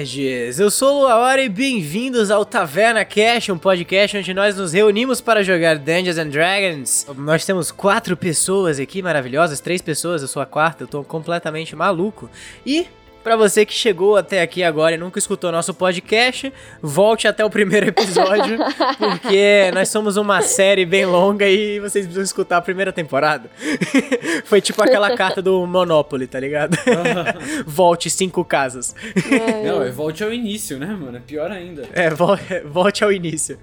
nerds! Eu sou o Luaora e bem-vindos ao Taverna Cash, um podcast onde nós nos reunimos para jogar Dungeons and Dragons. Nós temos quatro pessoas aqui maravilhosas, três pessoas, eu sou a quarta, eu tô completamente maluco. E Pra você que chegou até aqui agora e nunca escutou nosso podcast, volte até o primeiro episódio, porque nós somos uma série bem longa e vocês precisam escutar a primeira temporada. Foi tipo aquela carta do Monopoly, tá ligado? volte cinco casas. Não, é volte ao início, né, mano? É pior ainda. É, volte ao início.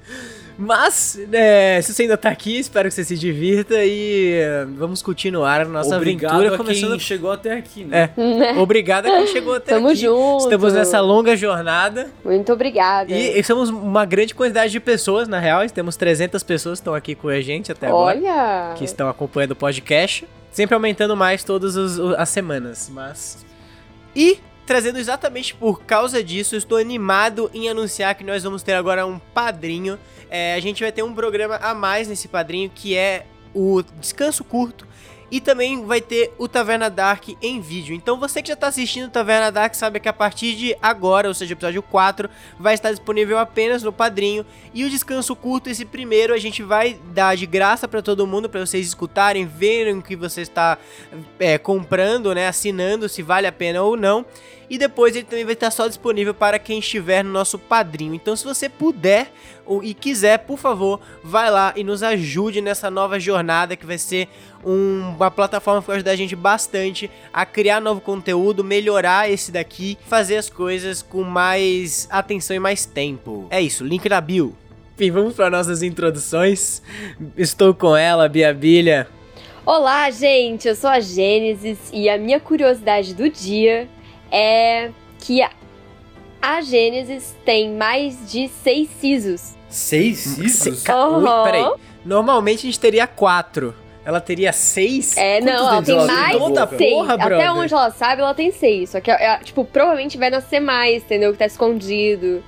Mas, é, se você ainda tá aqui, espero que você se divirta e é, vamos continuar a nossa Obrigado aventura. a começando... quem chegou até aqui, né? É, obrigado a quem chegou até Tamo aqui. junto. Estamos nessa longa jornada Muito obrigada. e, e somos uma grande quantidade de pessoas, na real. Temos 300 pessoas que estão aqui com a gente até agora, Olha! que estão acompanhando o podcast. Sempre aumentando mais todas as semanas, mas... E... Trazendo exatamente por causa disso, estou animado em anunciar que nós vamos ter agora um padrinho. É, a gente vai ter um programa a mais nesse padrinho que é o Descanso Curto. E também vai ter o Taverna Dark em vídeo. Então você que já está assistindo o Taverna Dark sabe que a partir de agora, ou seja, episódio 4, vai estar disponível apenas no Padrinho. E o Descanso Curto, esse primeiro, a gente vai dar de graça para todo mundo, para vocês escutarem, verem o que você está é, comprando, né, assinando, se vale a pena ou não. E depois ele também vai estar só disponível para quem estiver no nosso padrinho. Então, se você puder ou, e quiser, por favor, vai lá e nos ajude nessa nova jornada que vai ser um- uma plataforma que vai ajudar a gente bastante a criar novo conteúdo, melhorar esse daqui, fazer as coisas com mais atenção e mais tempo. É isso, link na bio. Enfim, vamos para nossas introduções. Estou com ela, Bia Bilha. Olá, gente! Eu sou a Gênesis e a minha curiosidade do dia é que a, a Gênesis tem mais de seis sisos. Seis sisos? Ca- Aham. Ui, peraí. Normalmente a gente teria quatro. Ela teria seis? É, Quantos não, ela tem ela tem mais Toda seis. porra, Até brother. onde ela sabe, ela tem seis. Só que, é, tipo, provavelmente vai nascer mais, entendeu? Que tá escondido.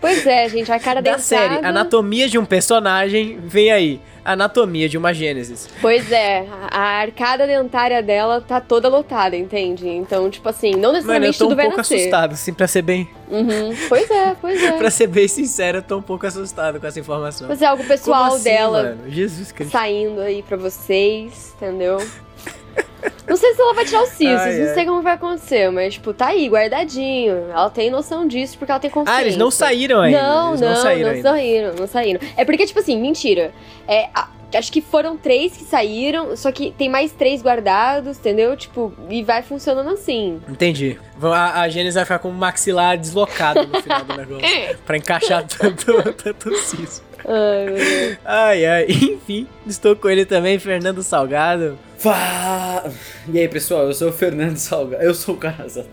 Pois é, gente, a cara Da dentada... série Anatomia de um Personagem, vem aí. Anatomia de uma Gênesis. Pois é, a arcada dentária dela tá toda lotada, entende? Então, tipo assim, não Mano, eu necessariamente tô um tudo vai pouco nascer. assustado, assim, pra ser bem. Uhum. Pois é, pois é. Pra ser bem sincero, eu tô um pouco assustado com essa informação. Mas é algo pessoal assim, dela Mano? Jesus Cristo. saindo aí pra vocês, entendeu? Não sei se ela vai tirar os cistos, Ai, não ai. sei como vai acontecer, mas, tipo, tá aí, guardadinho. Ela tem noção disso porque ela tem consciência. Ah, eles não saíram ainda. Não, eles não, não saíram não ainda. saíram, não saíram. É porque, tipo assim, mentira. É, a- acho que foram três que saíram, só que tem mais três guardados, entendeu? Tipo, e vai funcionando assim. Entendi. A, a Gênesis vai ficar com o maxilar deslocado no final do negócio. pra encaixar tanto, tanto siso. Ai, meu Deus. Ai, ai. Enfim, estou com ele também, Fernando Salgado. Fá... E aí, pessoal, eu sou o Fernando Salgado. Eu sou o Carazat.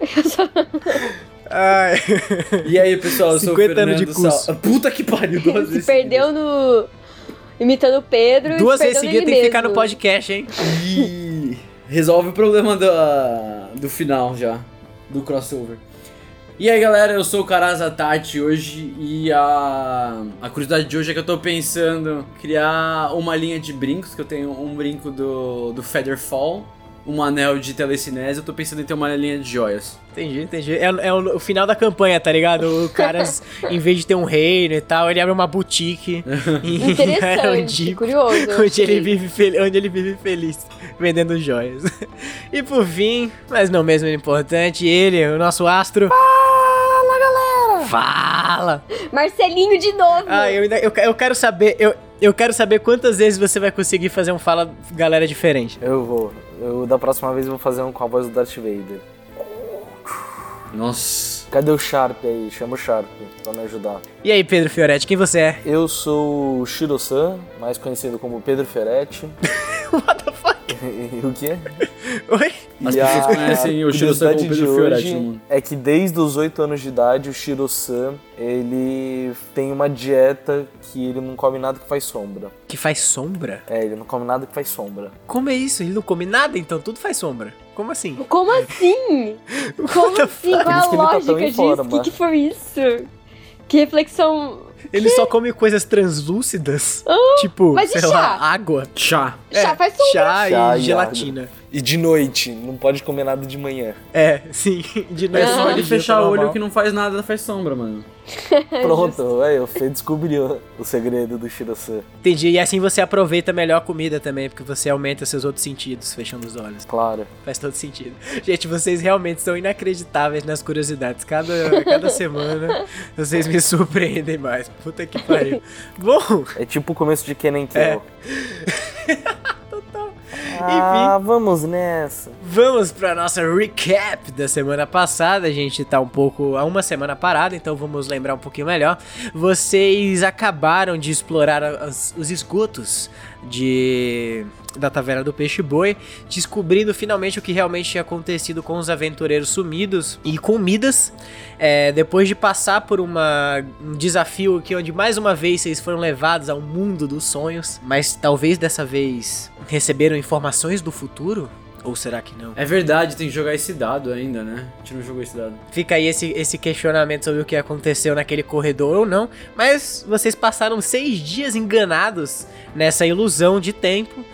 Ai. E aí, pessoal, eu sou o 50 anos Fernando de curso. Salgado. Puta que pariu, duas Se vezes. perdeu no. imitando o Pedro. e Duas se vezes seguidas tem que ficar no podcast, hein? E resolve o problema do, do final já, do crossover. E aí galera, eu sou o Karaza Tati hoje e a, a curiosidade de hoje é que eu tô pensando criar uma linha de brincos, que eu tenho um brinco do, do Featherfall, um anel de telecinese, eu tô pensando em ter uma linha de joias. Entendi, entendi. É, é o, o final da campanha, tá ligado? O cara, em vez de ter um reino e tal, ele abre uma boutique. em Interessante, Arandico, curioso. Onde ele, vive fel- onde ele vive feliz, vendendo joias. E por fim, mas não menos importante, ele, o nosso astro. Fala, galera! Fala! Marcelinho de novo! Ah, eu, ainda, eu, eu quero saber, eu, eu quero saber quantas vezes você vai conseguir fazer um fala galera diferente. Eu vou. Eu da próxima vez vou fazer um com a voz do Darth Vader. Nossa. Cadê o Sharp aí? Chama o Sharp pra me ajudar. E aí, Pedro Fioretti, quem você é? Eu sou o Shiro-san, mais conhecido como Pedro Ferretti. What the fuck? o quê? Oi? As E pessoas a conhecem o Shiro-san como curiosidade Pedro de Fioretti no hoje mundo. É que desde os 8 anos de idade, o Shiro-san, ele tem uma dieta que ele não come nada que faz sombra. Que faz sombra? É, ele não come nada que faz sombra. Como é isso? Ele não come nada, então tudo faz sombra. Como assim? Como assim? Como assim? Qual é a tá lógica disso? O que, que foi isso? Que reflexão. Ele só come coisas translúcidas? tipo, mas e sei chá? lá, água. Chá. Chá É, faz sombra. Chá, Chá e e gelatina. E de noite, não pode comer nada de manhã. É, sim. De É noite só pode ele fechar o olho normal. que não faz nada, faz sombra, mano. Pronto, aí, o Fê descobriu o segredo do Shirasan. Entendi. E assim você aproveita melhor a comida também, porque você aumenta seus outros sentidos, fechando os olhos. Claro. Faz todo sentido. Gente, vocês realmente são inacreditáveis nas curiosidades. Cada, cada semana vocês me surpreendem mais. Puta que pariu. Bom, É tipo o começo de Kennen É. Ah, vamos nessa. Vamos para nossa recap da semana passada. A gente tá um pouco há uma semana parada, então vamos lembrar um pouquinho melhor. Vocês acabaram de explorar as- os esgotos de da Taverna do Peixe Boi, descobrindo finalmente o que realmente tinha acontecido com os aventureiros sumidos e com Midas. É, depois de passar por uma, um desafio que onde mais uma vez vocês foram levados ao mundo dos sonhos, mas talvez dessa vez receberam informações do futuro? Ou será que não? É verdade, tem que jogar esse dado ainda, né? A gente não jogou esse dado. Fica aí esse, esse questionamento sobre o que aconteceu naquele corredor ou não. Mas vocês passaram seis dias enganados nessa ilusão de tempo.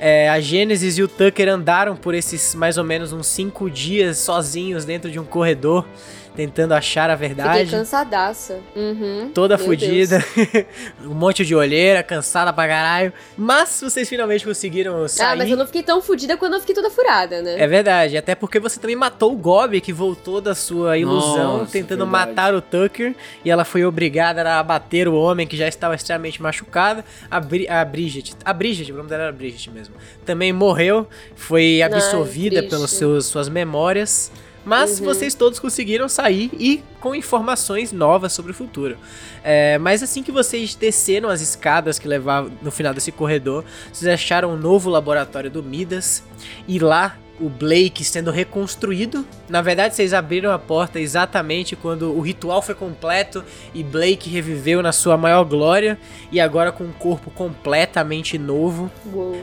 É, a Gênesis e o Tucker andaram por esses mais ou menos uns cinco dias sozinhos dentro de um corredor, tentando achar a Fiquei verdade. cansadaça. Uhum. Toda Meu fodida, um monte de olheira, cansada pra caralho. Mas vocês finalmente conseguiram sair. Ah, mas eu não fiquei tão fodida quando eu fiquei toda furada, né? É verdade, até porque você também matou o Gob, que voltou da sua ilusão, Nossa, tentando verdade. matar o Tucker, e ela foi obrigada a abater o homem que já estava extremamente machucado, a, Bri a Bridget, a Bridget, o nome dela era Bridget mesmo, também morreu, foi absorvida pelas suas memórias, mas Uhum. vocês todos conseguiram sair e com informações novas sobre o futuro. É, mas assim que vocês desceram as escadas que levavam no final desse corredor, vocês acharam um novo laboratório do Midas e lá o Blake sendo reconstruído. Na verdade, vocês abriram a porta exatamente quando o ritual foi completo e Blake reviveu na sua maior glória e agora com um corpo completamente novo.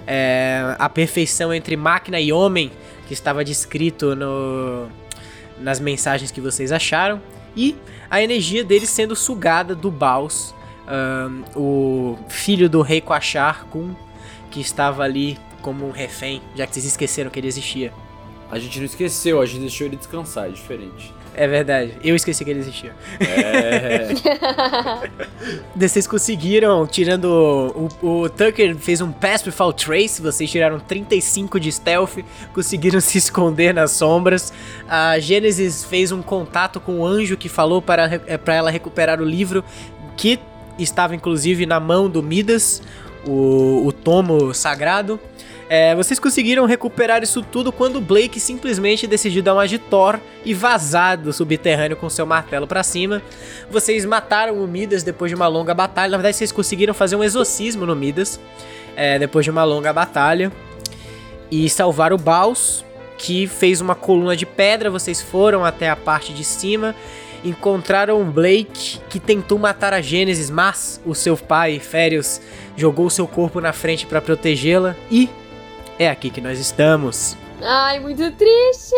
É, a perfeição entre máquina e homem que estava descrito no, nas mensagens que vocês acharam e a energia dele sendo sugada do Baus, ahn, o filho do rei Quachar Kun, que estava ali como um refém, já que vocês esqueceram que ele existia. A gente não esqueceu, a gente deixou ele descansar, é diferente. É verdade, eu esqueci que ele existia. É. Vocês conseguiram, tirando. O, o Tucker fez um Pass Without Trace, vocês tiraram 35 de stealth, conseguiram se esconder nas sombras. A Genesis fez um contato com o anjo que falou para, eh, para ela recuperar o livro, que estava inclusive na mão do Midas, o, o tomo sagrado. É, vocês conseguiram recuperar isso tudo quando Blake simplesmente decidiu dar uma de Thor e vazar do subterrâneo com seu martelo pra cima. Vocês mataram o Midas depois de uma longa batalha. Na verdade, vocês conseguiram fazer um exorcismo no Midas é, depois de uma longa batalha e salvar o Baus, que fez uma coluna de pedra. Vocês foram até a parte de cima. Encontraram Blake, que tentou matar a Gênesis, mas o seu pai, Férios, jogou seu corpo na frente para protegê-la. E é aqui que nós estamos. Ai, muito triste.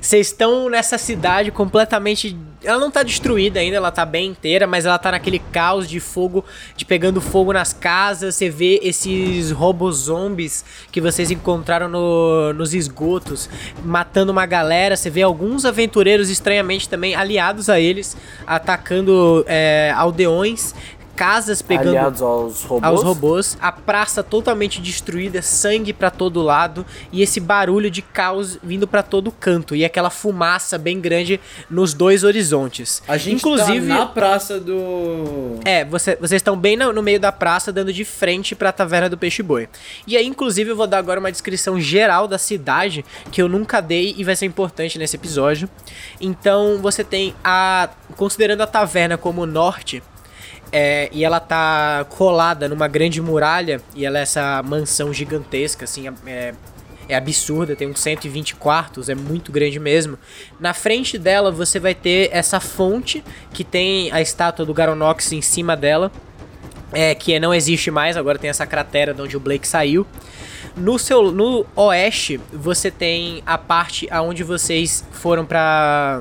Vocês estão nessa cidade completamente. Ela não tá destruída ainda, ela tá bem inteira, mas ela tá naquele caos de fogo, de pegando fogo nas casas. Você vê esses robôs zombies que vocês encontraram no- nos esgotos, matando uma galera. Você vê alguns aventureiros estranhamente também aliados a eles, atacando é, aldeões. Casas pegando Aliados aos robôs. aos robôs, a praça totalmente destruída, sangue pra todo lado e esse barulho de caos vindo pra todo canto e aquela fumaça bem grande nos dois horizontes. A gente inclusive tá na praça do. é, você- vocês estão bem no, no meio da praça, dando de frente pra taverna do Peixe Boi. E aí, inclusive, eu vou dar agora uma descrição geral da cidade, que eu nunca dei e vai ser importante nesse episódio. Então, você tem a. Considerando a taverna como norte. É, e ela tá colada numa grande muralha, e ela é essa mansão gigantesca, assim, é, é absurda, tem uns 120 quartos, é muito grande mesmo. Na frente dela você vai ter essa fonte que tem a estátua do Garonox em cima dela, é, que não existe mais, agora tem essa cratera de onde o Blake saiu. No seu no oeste, você tem a parte aonde vocês foram pra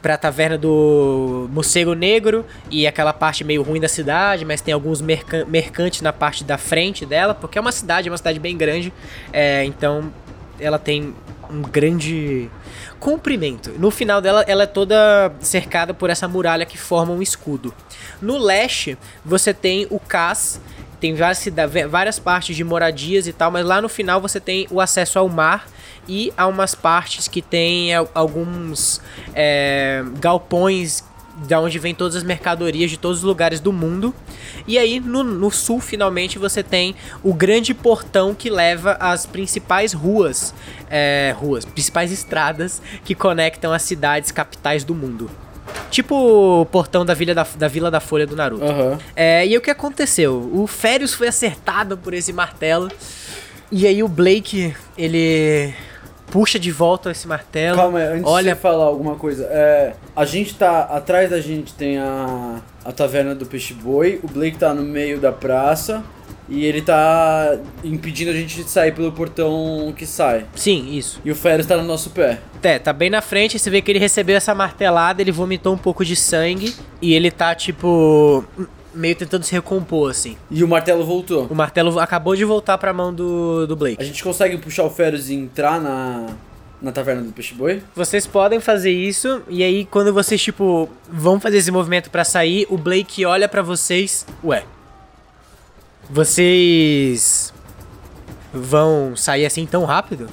pra taverna do Morcego Negro e aquela parte meio ruim da cidade, mas tem alguns mercan mercantes na parte da frente dela, porque é uma cidade, é uma cidade bem grande, é, então ela tem um grande comprimento. No final dela, ela é toda cercada por essa muralha que forma um escudo. No leste, você tem o Cas, tem várias, várias partes de moradias e tal, mas lá no final você tem o acesso ao mar e há umas partes que tem alguns é, galpões da onde vem todas as mercadorias de todos os lugares do mundo. E aí no, no, sul, finalmente, você tem o grande portão que leva as principais ruas, é, ruas, principais estradas que conectam as cidades capitais do mundo. Tipo o portão da Vila da, da, Vila da Folha do Naruto. Uhum. É, e o que aconteceu? O Férios foi acertado por esse martelo. E aí o Blake, ele puxa de volta esse martelo. Calma, antes olha... de falar alguma coisa. É, a gente tá. Atrás da gente tem a, a taverna do Peixe Boi. O Blake tá no meio da praça. E ele tá impedindo a gente de sair pelo portão que sai. Sim, isso. E o Ferris tá no nosso pé. É, tá bem na frente, você vê que ele recebeu essa martelada, ele vomitou um pouco de sangue e ele tá tipo meio tentando se recompor, assim. E o martelo voltou. O martelo acabou de voltar pra mão do, do Blake. A gente consegue puxar o Ferris e entrar na, na taverna do peixe boi? Vocês podem fazer isso e aí quando vocês tipo vão fazer esse movimento para sair, o Blake olha para vocês, ué, vocês vão sair assim tão rápido?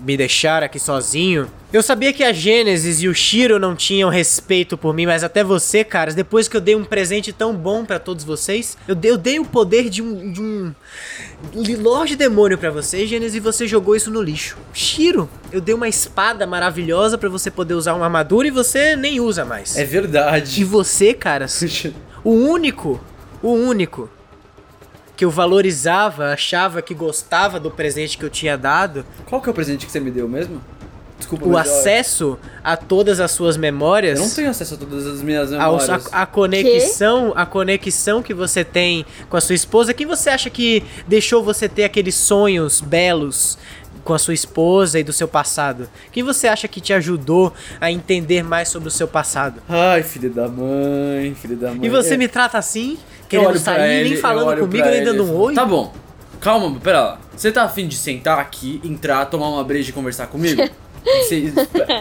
Me deixar aqui sozinho? Eu sabia que a Gênesis e o Shiro não tinham respeito por mim, mas até você, caras, depois que eu dei um presente tão bom para todos vocês, eu dei, eu dei o poder de um, de um Lorde Demônio para você, Gênesis, e você jogou isso no lixo. Shiro, eu dei uma espada maravilhosa para você poder usar uma armadura e você nem usa mais. É verdade. E você, caras, o único, o único que eu valorizava, achava que gostava do presente que eu tinha dado. Qual que é o presente que você me deu mesmo? Desculpa, o acesso a todas as suas memórias. Eu não tenho acesso a todas as minhas memórias. A, a conexão, que? a conexão que você tem com a sua esposa. Quem você acha que deixou você ter aqueles sonhos belos com a sua esposa e do seu passado? Quem você acha que te ajudou a entender mais sobre o seu passado? Ai, filho da mãe, filho da mãe. E você é. me trata assim? Querendo sair, ele, nem falando comigo, nem dando um oi? Tá bom. Calma, pera lá. Você tá afim de sentar aqui, entrar, tomar uma breja e conversar comigo? Você,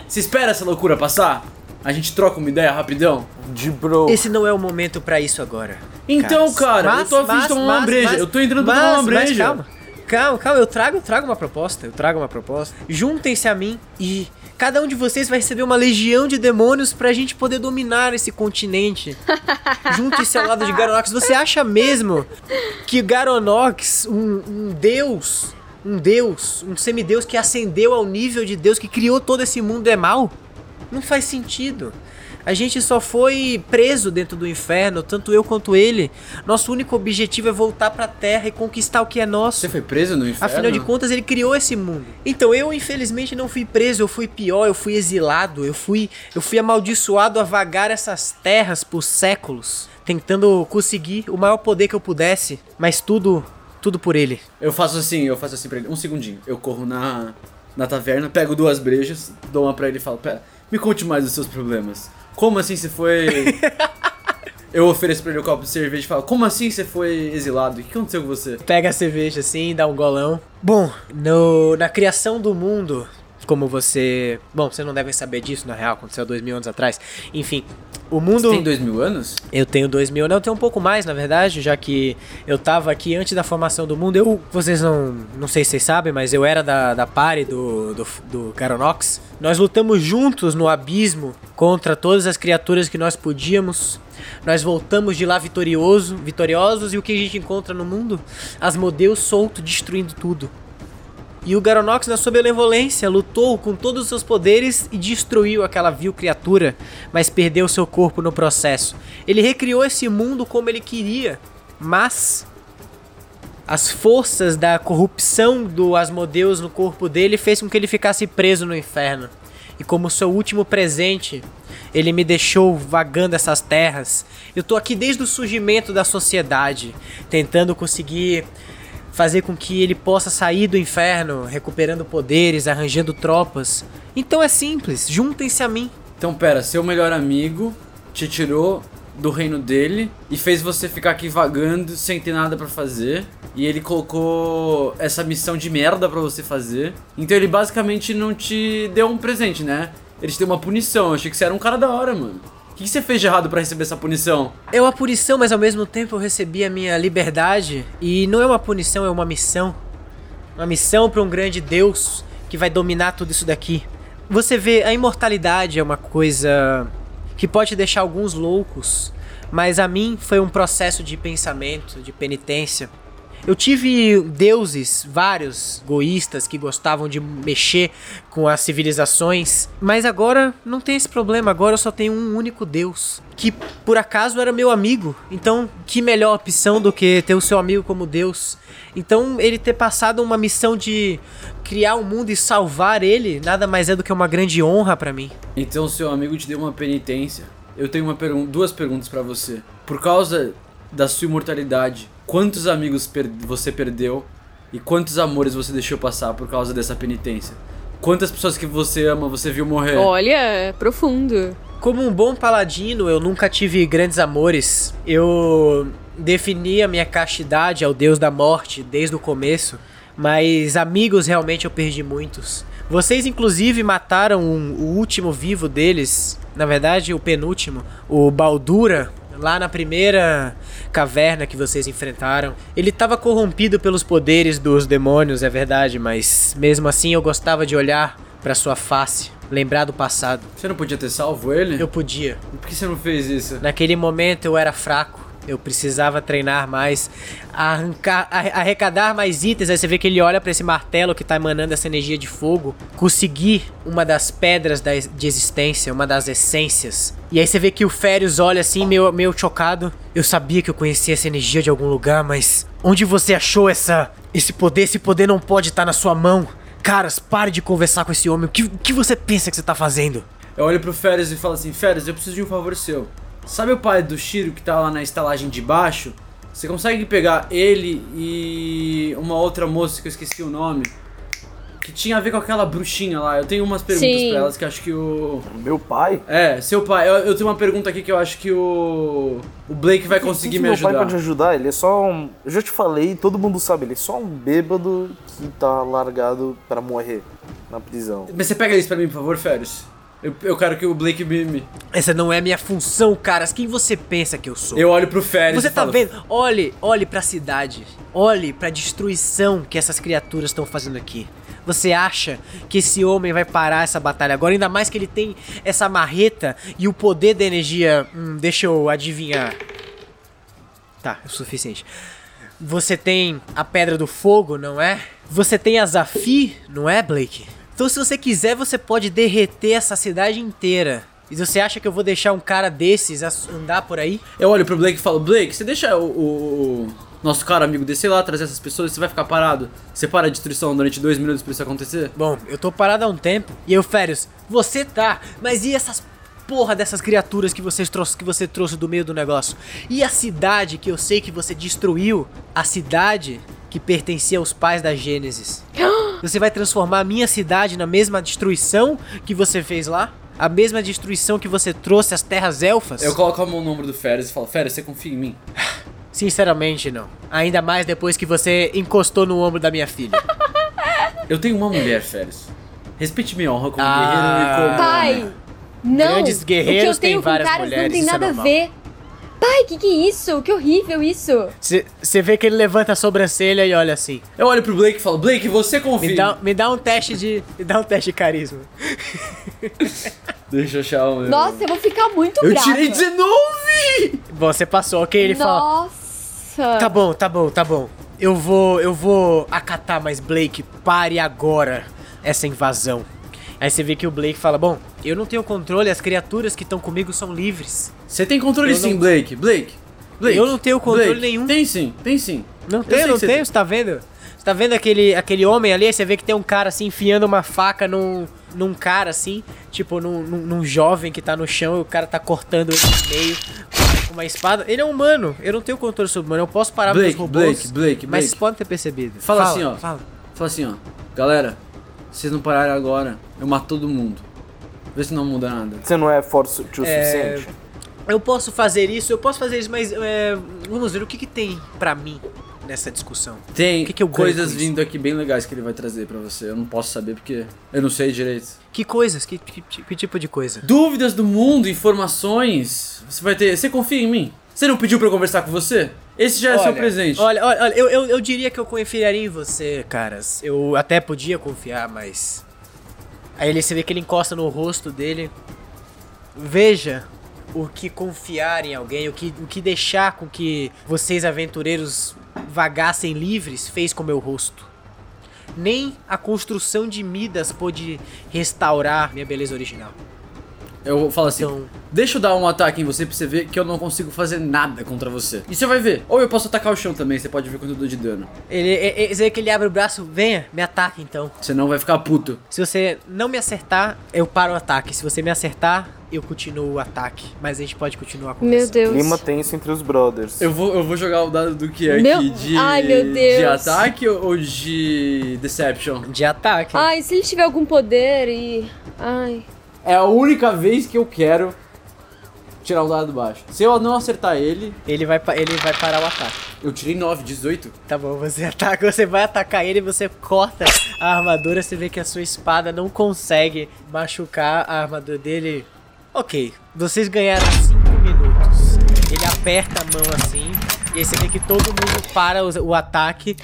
você espera essa loucura passar? A gente troca uma ideia rapidão? De bro. Esse não é o momento para isso agora. Então, cara, mas, eu tô afim mas, de tomar mas, uma breja. eu tô entrando pra tomar uma breja. calma. Calma, calma, eu trago, eu trago uma proposta. Eu trago uma proposta. Juntem-se a mim e cada um de vocês vai receber uma legião de demônios pra gente poder dominar esse continente. Junte-se ao lado de Garonox. Você acha mesmo que Garonox, um, um deus, um deus, um semideus que ascendeu ao nível de Deus, que criou todo esse mundo é mal? Não faz sentido. A gente só foi preso dentro do inferno, tanto eu quanto ele. Nosso único objetivo é voltar pra terra e conquistar o que é nosso. Você foi preso no inferno? Afinal de contas, ele criou esse mundo. Então eu, infelizmente, não fui preso, eu fui pior, eu fui exilado, eu fui, eu fui amaldiçoado a vagar essas terras por séculos, tentando conseguir o maior poder que eu pudesse, mas tudo tudo por ele. Eu faço assim, eu faço assim pra ele. Um segundinho. Eu corro na, na taverna, pego duas brejas, dou uma pra ele e falo: Pera, me conte mais dos seus problemas. Como assim você foi. Eu ofereço pra ele um copo de cerveja e falo, como assim você foi exilado? O que aconteceu com você? Pega a cerveja assim, dá um golão. Bom, no, na criação do mundo, como você. Bom, você não deve saber disso, na real, aconteceu dois mil anos atrás. Enfim, o mundo. Você tem dois mil anos? Eu tenho dois mil, não, eu tenho um pouco mais, na verdade, já que eu tava aqui antes da formação do mundo. Eu, vocês não. Não sei se vocês sabem, mas eu era da, da pare do, do, do Garonox. Nós lutamos juntos no abismo contra todas as criaturas que nós podíamos. Nós voltamos de lá vitorioso, vitoriosos e o que a gente encontra no mundo? Asmodeus solto destruindo tudo. E o Garonox, na sua benevolência, lutou com todos os seus poderes e destruiu aquela vil criatura, mas perdeu seu corpo no processo. Ele recriou esse mundo como ele queria, mas as forças da corrupção do Asmodeus no corpo dele fez com que ele ficasse preso no inferno. E como seu último presente, ele me deixou vagando essas terras. Eu tô aqui desde o surgimento da sociedade, tentando conseguir fazer com que ele possa sair do inferno, recuperando poderes, arranjando tropas. Então é simples, juntem-se a mim. Então, pera, seu melhor amigo te tirou do reino dele e fez você ficar aqui vagando sem ter nada pra fazer. E ele colocou essa missão de merda pra você fazer. Então ele basicamente não te deu um presente, né? Ele te deu uma punição. Eu achei que você era um cara da hora, mano. O que você fez de errado pra receber essa punição? É uma punição, mas ao mesmo tempo eu recebi a minha liberdade. E não é uma punição, é uma missão. Uma missão para um grande Deus que vai dominar tudo isso daqui. Você vê, a imortalidade é uma coisa que pode deixar alguns loucos, mas a mim foi um processo de pensamento, de penitência. Eu tive deuses, vários egoístas que gostavam de mexer com as civilizações, mas agora não tem esse problema, agora eu só tenho um único deus, que por acaso era meu amigo. Então, que melhor opção do que ter o seu amigo como deus? Então, ele ter passado uma missão de criar o um mundo e salvar ele, nada mais é do que uma grande honra para mim. Então seu amigo te deu uma penitência. Eu tenho duas perguntas pra você. Por causa da sua imortalidade, quantos amigos per você perdeu e quantos amores você deixou passar por causa dessa penitência? Quantas pessoas que você ama você viu morrer? Olha, profundo. Como um bom paladino, eu nunca tive grandes amores. Eu defini a minha castidade ao deus da morte desde o começo, mas amigos realmente eu perdi muitos. Vocês inclusive mataram um, o último vivo deles, na verdade o penúltimo, o Baldura, lá na primeira caverna que vocês enfrentaram. Ele estava corrompido pelos poderes dos demônios, é verdade, mas mesmo assim eu gostava de olhar para sua face, lembrar do passado. Você não podia ter salvo ele? Eu podia. E por que você não fez isso? Naquele momento eu era fraco. Eu precisava treinar mais, arrancar, arrecadar mais itens. Aí você vê que ele olha para esse martelo que tá emanando essa energia de fogo, conseguir uma das pedras da, de existência, uma das essências. E aí você vê que o Férios olha assim, meio, meio chocado. Eu sabia que eu conhecia essa energia de algum lugar, mas onde você achou essa esse poder? Esse poder não pode estar tá na sua mão. Caras, pare de conversar com esse homem. O que, que você pensa que você tá fazendo? Eu olho pro Férias e falo assim: Férias, eu preciso de um favor seu. Sabe o pai do Shiro que tá lá na estalagem de baixo? Você consegue pegar ele e uma outra moça que eu esqueci o nome? Que tinha a ver com aquela bruxinha lá. Eu tenho umas perguntas Sim. pra elas que eu acho que o. Meu pai? É, seu pai. Eu, eu tenho uma pergunta aqui que eu acho que o. O Blake vai Que- conseguir que me meu ajudar. pai pode ajudar? Ele é só um. Eu já te falei, todo mundo sabe, ele é só um bêbado que tá largado pra morrer na prisão. Mas você pega isso pra mim, por favor, Férias? Eu, eu quero que o Blake me. Essa não é minha função, caras. Quem você pensa que eu sou? Eu olho pro Férias Você tá falo, vendo? Olhe, olhe pra cidade. Olhe pra destruição que essas criaturas estão fazendo aqui. Você acha que esse homem vai parar essa batalha agora? Ainda mais que ele tem essa marreta e o poder da energia. Hum, deixa eu adivinhar. Tá, é o suficiente. Você tem a Pedra do Fogo, não é? Você tem a Zafi, não é, Blake? Então, se você quiser, você pode derreter essa cidade inteira. E você acha que eu vou deixar um cara desses andar por aí? Eu olho pro Blake e falo, Blake, você deixa o, o- o nosso cara amigo descer lá, trazer essas pessoas, você vai ficar parado. Você para a destruição durante dois minutos pra isso acontecer? Bom, eu tô parado há um tempo. E eu, Férios, você tá. Mas e essas porra dessas criaturas que, vocês trouxe, que você trouxe do meio do negócio? E a cidade que eu sei que você destruiu? A cidade que pertencia aos pais da Gênesis. Você vai transformar a minha cidade na mesma destruição que você fez lá? A mesma destruição que você trouxe às terras elfas? Eu coloco a mão no ombro do Férias e falo, Férias, você confia em mim? Sinceramente, não. Ainda mais depois que você encostou no ombro da minha filha. Eu tenho uma mulher, Férias. Respeite minha honra como Ah. guerreiro e como... Pai, não. Grandes guerreiros o que eu tenho têm várias com caras mulheres, não tem isso é nada a normal. ver. Pai, que que é isso? Que horrível isso. Você vê que ele levanta a sobrancelha e olha assim. Eu olho pro Blake e falo, Blake, você confia Me dá, me dá um teste de. Me dá um teste de carisma. Deixa eu achar o meu. Nossa, eu vou ficar muito Eu brava. tirei 19! Bom, você passou, ok? Ele fala. Nossa. Tá bom, tá bom, tá bom. Eu vou. Eu vou acatar, mas Blake, pare agora essa invasão. Aí você vê que o Blake fala: Bom, eu não tenho controle, as criaturas que estão comigo são livres. Você tem controle Eu sim, não- Blake. Blake. Blake. Eu não tenho controle Blake. nenhum. Tem sim, tem sim. Não Eu tenho, não tenho, você tá vendo? Você tá vendo aquele, aquele homem ali? Aí Você vê que tem um cara assim enfiando uma faca num, num cara assim, tipo num, num, num jovem que tá no chão e o cara tá cortando ele no meio com uma espada. Ele é humano, eu não tenho controle sobre o humano, eu posso parar Blake, meus robôs. Blake, Blake, Mas Blake. vocês podem ter percebido. Fala assim, ó. Fala. Fala assim, ó. Galera, vocês não pararem agora, eu mato todo mundo. Vê se não muda nada. Você não é forte o É, suficiente? Eu posso fazer isso, eu posso fazer isso, mas é, vamos ver o que, que tem pra mim nessa discussão. Tem O que que coisas vindo aqui bem legais que ele vai trazer pra você. Eu não posso saber porque eu não sei direito. Que coisas? Que, que- que tipo de coisa? Dúvidas do mundo, informações. Você vai ter. Você confia em mim? Você não pediu pra eu conversar com você? Esse já é seu presente. Olha, olha, olha, eu, eu, eu diria que eu confiaria em você, caras. Eu até podia confiar, mas. Aí ele você vê que ele encosta no rosto dele. Veja o que confiar em alguém, o que, o que deixar com que vocês aventureiros vagassem livres fez com meu rosto. Nem a construção de Midas pôde restaurar minha beleza original. Eu falo assim: Então- deixa eu dar um ataque em você pra você ver que eu não consigo fazer nada contra você. E você vai ver. Ou eu posso atacar o chão também, você pode ver quanto eu dou de dano. Ele, ele, ele, você vê que ele abre o braço, venha, me ataque então. Você não vai ficar puto. Se você não me acertar, eu paro o ataque. Se você me acertar, eu continuo o ataque. Mas a gente pode continuar com Meu Deus. Clima tenso entre os brothers. Eu vou, eu vou jogar o dado do que aqui? Meu- De, Ai, meu de ataque ou de deception? De ataque. Ai, se ele tiver algum poder e. Ai. É a única vez que eu quero tirar um dado baixo. Se eu não acertar ele, Ele, vai, ele vai parar o ataque. eu tirei 9, 18. Tá bom, você ataca, você vai atacar ele, você corta a armadura, você vê que a sua espada não consegue machucar a armadura dele. Ok, vocês ganharam 5 minutos. Ele aperta a mão assim, e aí você vê que todo mundo para o, o ataque.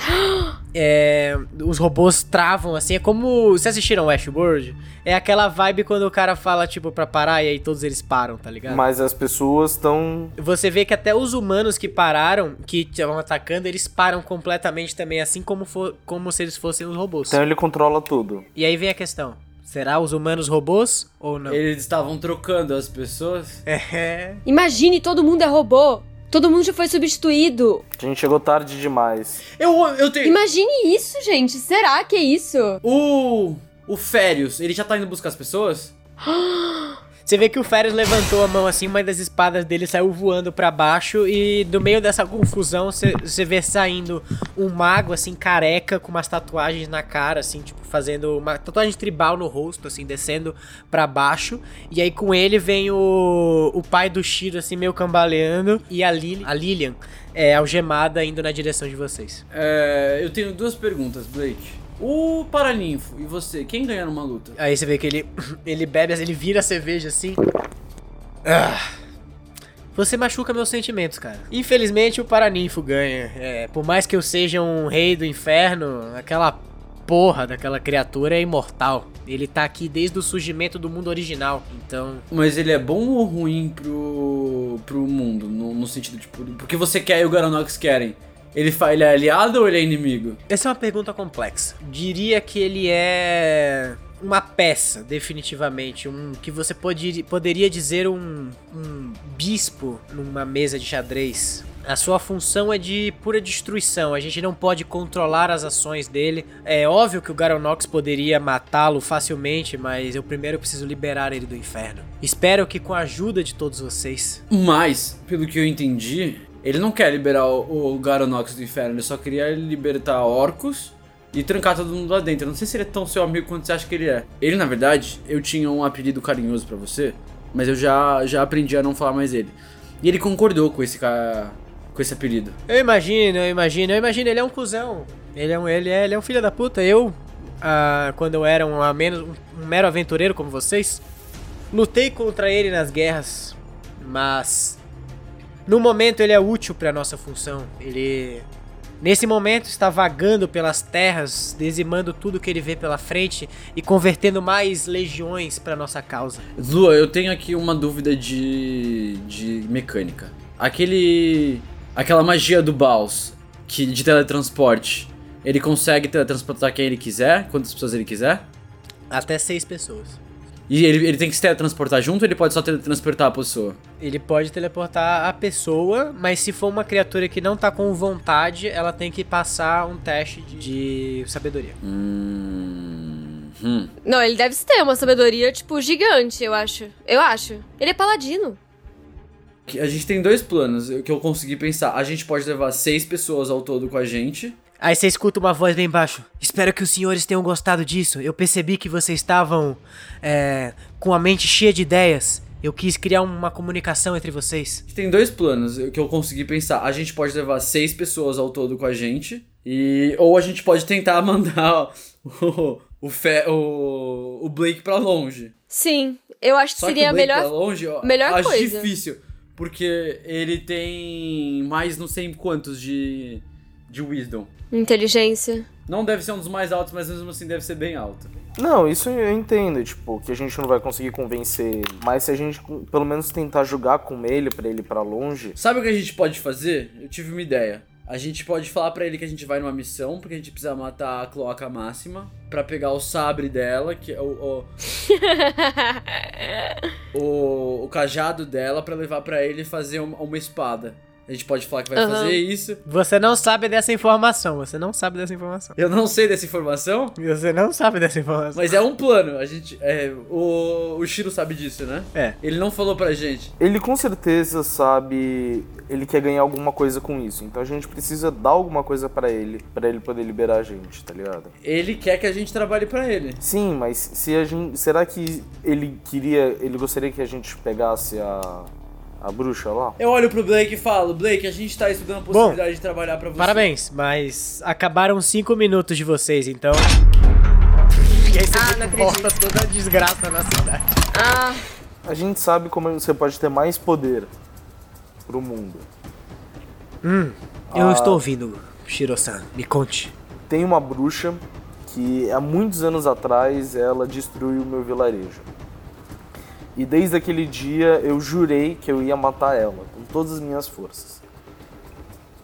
É, os robôs travam assim, é como. Vocês assistiram Westworld? É aquela vibe quando o cara fala, tipo, pra parar e aí todos eles param, tá ligado? Mas as pessoas estão. Você vê que até os humanos que pararam, que estavam atacando, eles param completamente também, assim como, for, como se eles fossem os robôs. Então ele controla tudo. E aí vem a questão: será os humanos robôs ou não? Eles estavam trocando as pessoas. É. Imagine, todo mundo é robô. Todo mundo já foi substituído. A gente chegou tarde demais. Eu, eu tenho. Imagine isso, gente. Será que é isso? O. O Férios, ele já tá indo buscar as pessoas? Você vê que o Férias levantou a mão assim, uma das espadas dele saiu voando pra baixo e no meio dessa confusão você vê saindo um mago assim careca com umas tatuagens na cara assim, tipo fazendo uma tatuagem tribal no rosto assim, descendo pra baixo. E aí com ele vem o o pai do Shiro assim meio cambaleando e a Lili, a Lilian é algemada indo na direção de vocês. É, eu tenho duas perguntas, Blake. O Paraninfo e você, quem ganha numa luta? Aí você vê que ele, ele bebe, ele vira a cerveja assim. Ah. Você machuca meus sentimentos, cara. Infelizmente o Paraninfo ganha. É, por mais que eu seja um rei do inferno, aquela porra daquela criatura é imortal. Ele tá aqui desde o surgimento do mundo original. Então, Mas ele é bom ou ruim pro, pro mundo? No, no sentido, tipo, porque você quer e o Garanox querem? Ele, ele é aliado ou ele é inimigo? essa é uma pergunta complexa. Diria que ele é uma peça, definitivamente. Um que você pode, poderia dizer um, um bispo numa mesa de xadrez. A sua função é de pura destruição. A gente não pode controlar as ações dele. É óbvio que o Garonox poderia matá-lo facilmente, mas eu primeiro preciso liberar ele do inferno. Espero que com a ajuda de todos vocês. Mas, pelo que eu entendi, ele não quer liberar o, o Garonox do inferno, ele só queria libertar orcos e trancar todo mundo lá dentro. Eu não sei se ele é tão seu amigo quanto você acha que ele é. Ele, na verdade, eu tinha um apelido carinhoso pra você, mas eu já, já aprendi a não falar mais ele. E ele concordou com esse cara. com esse apelido. Eu imagino, eu imagino, eu imagino, ele é um cuzão. Ele é um, ele é, ele é um filho da puta. Eu, ah, quando eu era um, menos, um mero aventureiro como vocês, lutei contra ele nas guerras, mas no momento ele é útil pra nossa função. Ele nesse momento está vagando pelas terras, dizimando tudo que ele vê pela frente e convertendo mais legiões pra nossa causa. Lua, eu tenho aqui uma dúvida de. de mecânica. Aquele. aquela magia do Baus, que de teletransporte. Ele consegue teletransportar quem ele quiser, quantas pessoas ele quiser? Até seis pessoas. E ele, ele tem que se teletransportar junto ou ele pode só teletransportar a pessoa? Ele pode teleportar a pessoa, mas se for uma criatura que não tá com vontade, ela tem que passar um teste de, de sabedoria. Hum. hum. Não, ele deve ter uma sabedoria, tipo, gigante, eu acho. Eu acho. Ele é paladino. A gente tem dois planos que eu consegui pensar. A gente pode levar seis pessoas ao todo com a gente. Aí você escuta uma voz bem baixo. Espero que os senhores tenham gostado disso. Eu percebi que vocês estavam é, com a mente cheia de ideias. Eu quis criar uma comunicação entre vocês. Tem dois planos que eu consegui pensar. A gente pode levar seis pessoas ao todo com a gente. E, ou a gente pode tentar mandar o, o, Fe, o, o Blake pra longe. Sim, eu acho que Só seria que o Blake melhor. pra longe, eu melhor acho coisa. difícil. Porque ele tem mais não sei quantos de, de Wisdom. Inteligência. Não deve ser um dos mais altos, mas mesmo assim deve ser bem alto. Não, isso eu entendo, tipo, que a gente não vai conseguir convencer ele. Mas se a gente pelo menos tentar jogar com ele pra ele ir pra longe. Sabe o que a gente pode fazer? Eu tive uma ideia. A gente pode falar pra ele que a gente vai numa missão, porque a gente precisa matar a Cloaca Máxima, pra pegar o sabre dela, que é o, o, o, o cajado dela, pra levar pra ele e fazer uma, uma espada. A gente pode falar que vai Aham. fazer isso. Você não sabe dessa informação. Você não sabe dessa informação. Eu não sei dessa informação, Você não sabe dessa informação. mas é um plano. A gente, é, o, o Shiro sabe disso, né? É. Ele não falou pra gente. Ele com certeza sabe. Ele quer ganhar alguma coisa com isso. Então a gente precisa dar alguma coisa pra ele, pra ele poder liberar a gente, tá ligado? Ele quer que a gente trabalhe pra ele. Sim, mas se a gente. Será que ele queria. Ele gostaria que a gente pegasse a. a bruxa lá? Eu olho pro Blake e falo, Blake, a gente tá estudando a possibilidade de trabalhar pra você. Parabéns, mas acabaram cinco minutos de vocês, então. E aí você Ah, não volta toda a desgraça na cidade. Ah, A gente sabe como você pode ter mais poder pro mundo. Eu Ah. estou ouvindo, Shiro-san. Me conte. Tem uma bruxa que há muitos anos atrás ela destruiu o meu vilarejo. E desde aquele dia eu jurei que eu ia matar ela com todas as minhas forças.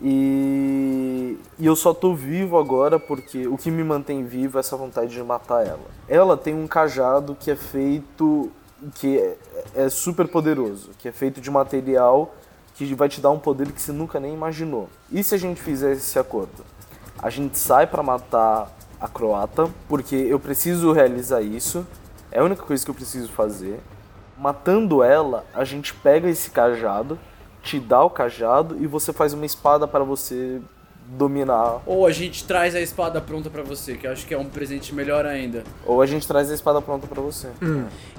E, e eu só tô vivo agora porque o que me mantém vivo é essa vontade de matar ela. Ela tem um cajado que é feito que é, é super poderoso, que é feito de material que vai te dar um poder que você nunca nem imaginou. E se a gente fizer esse acordo? A gente sai pra matar a croata, porque eu preciso realizar isso. É a única coisa que eu preciso fazer. Matando ela, a gente pega esse cajado, te dá o cajado e você faz uma espada para você dominar. Ou a gente traz a espada pronta pra você, que eu acho que é um presente melhor ainda. Ou a gente traz a espada pronta para você.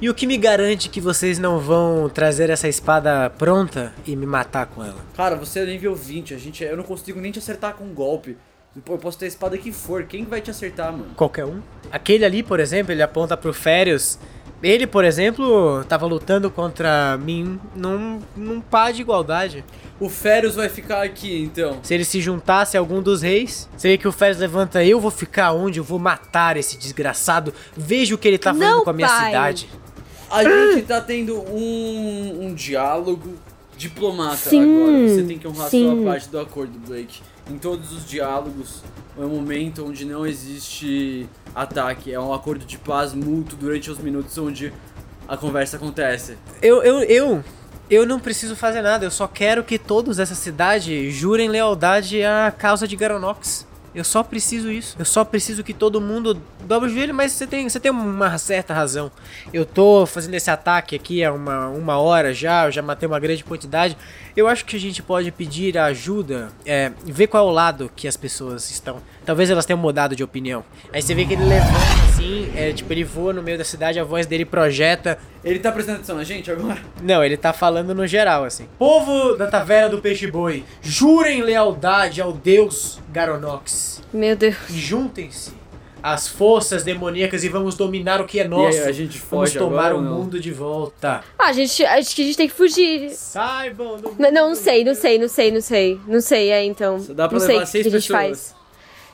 E o que me garante que vocês não vão trazer essa espada pronta e me matar com ela? Cara, você é nível 20, a gente, eu não consigo nem te acertar com um golpe. Pô, Eu posso ter a espada que for, quem vai te acertar, mano? Qualquer um. Aquele ali, por exemplo, ele aponta pro Férios. Ele, por exemplo, tava lutando contra mim num, num par de igualdade. O Férios vai ficar aqui, então. Se ele se juntasse a algum dos reis, seria que o Férios levanta, eu vou ficar onde? Eu vou matar esse desgraçado. Veja o que ele tá fazendo Não, com a minha pai. cidade. A gente tá tendo um, um diálogo diplomata Sim, agora. Você tem que honrar sim. sua parte do acordo, Blake. Em todos os diálogos, é um momento onde não existe ataque. É um acordo de paz mútuo durante os minutos onde a conversa acontece. Eu, eu, eu, eu não preciso fazer nada, eu só quero que todos dessa cidade jurem lealdade à causa de Garonox. Eu só preciso isso. Eu só preciso que todo mundo dobre o joelho, mas você tem, você tem uma certa razão. Eu tô fazendo esse ataque aqui há uma, uma hora já, eu já matei uma grande quantidade. Eu acho que a gente pode pedir ajuda, é, ver qual é o lado que as pessoas estão. Talvez elas tenham mudado de opinião. Aí você vê que ele levanta assim, é, tipo, ele voa no meio da cidade, a voz dele projeta. Ele tá prestando atenção na gente agora? Não, ele tá falando no geral, assim. Povo da Taverna do Peixe Boi, jurem lealdade ao deus Garonox. meu Deus. E juntem-se às forças demoníacas e vamos dominar o que é nosso. E aí, a gente vamos foge tomar agora o não? mundo de volta. Ah, a gente, acho que a gente tem que fugir. Saibam do Não, não, não sei, não sei, não sei, não sei. Não sei, é então. Só dá pra não sei levar o que, seis que a gente pessoas. faz.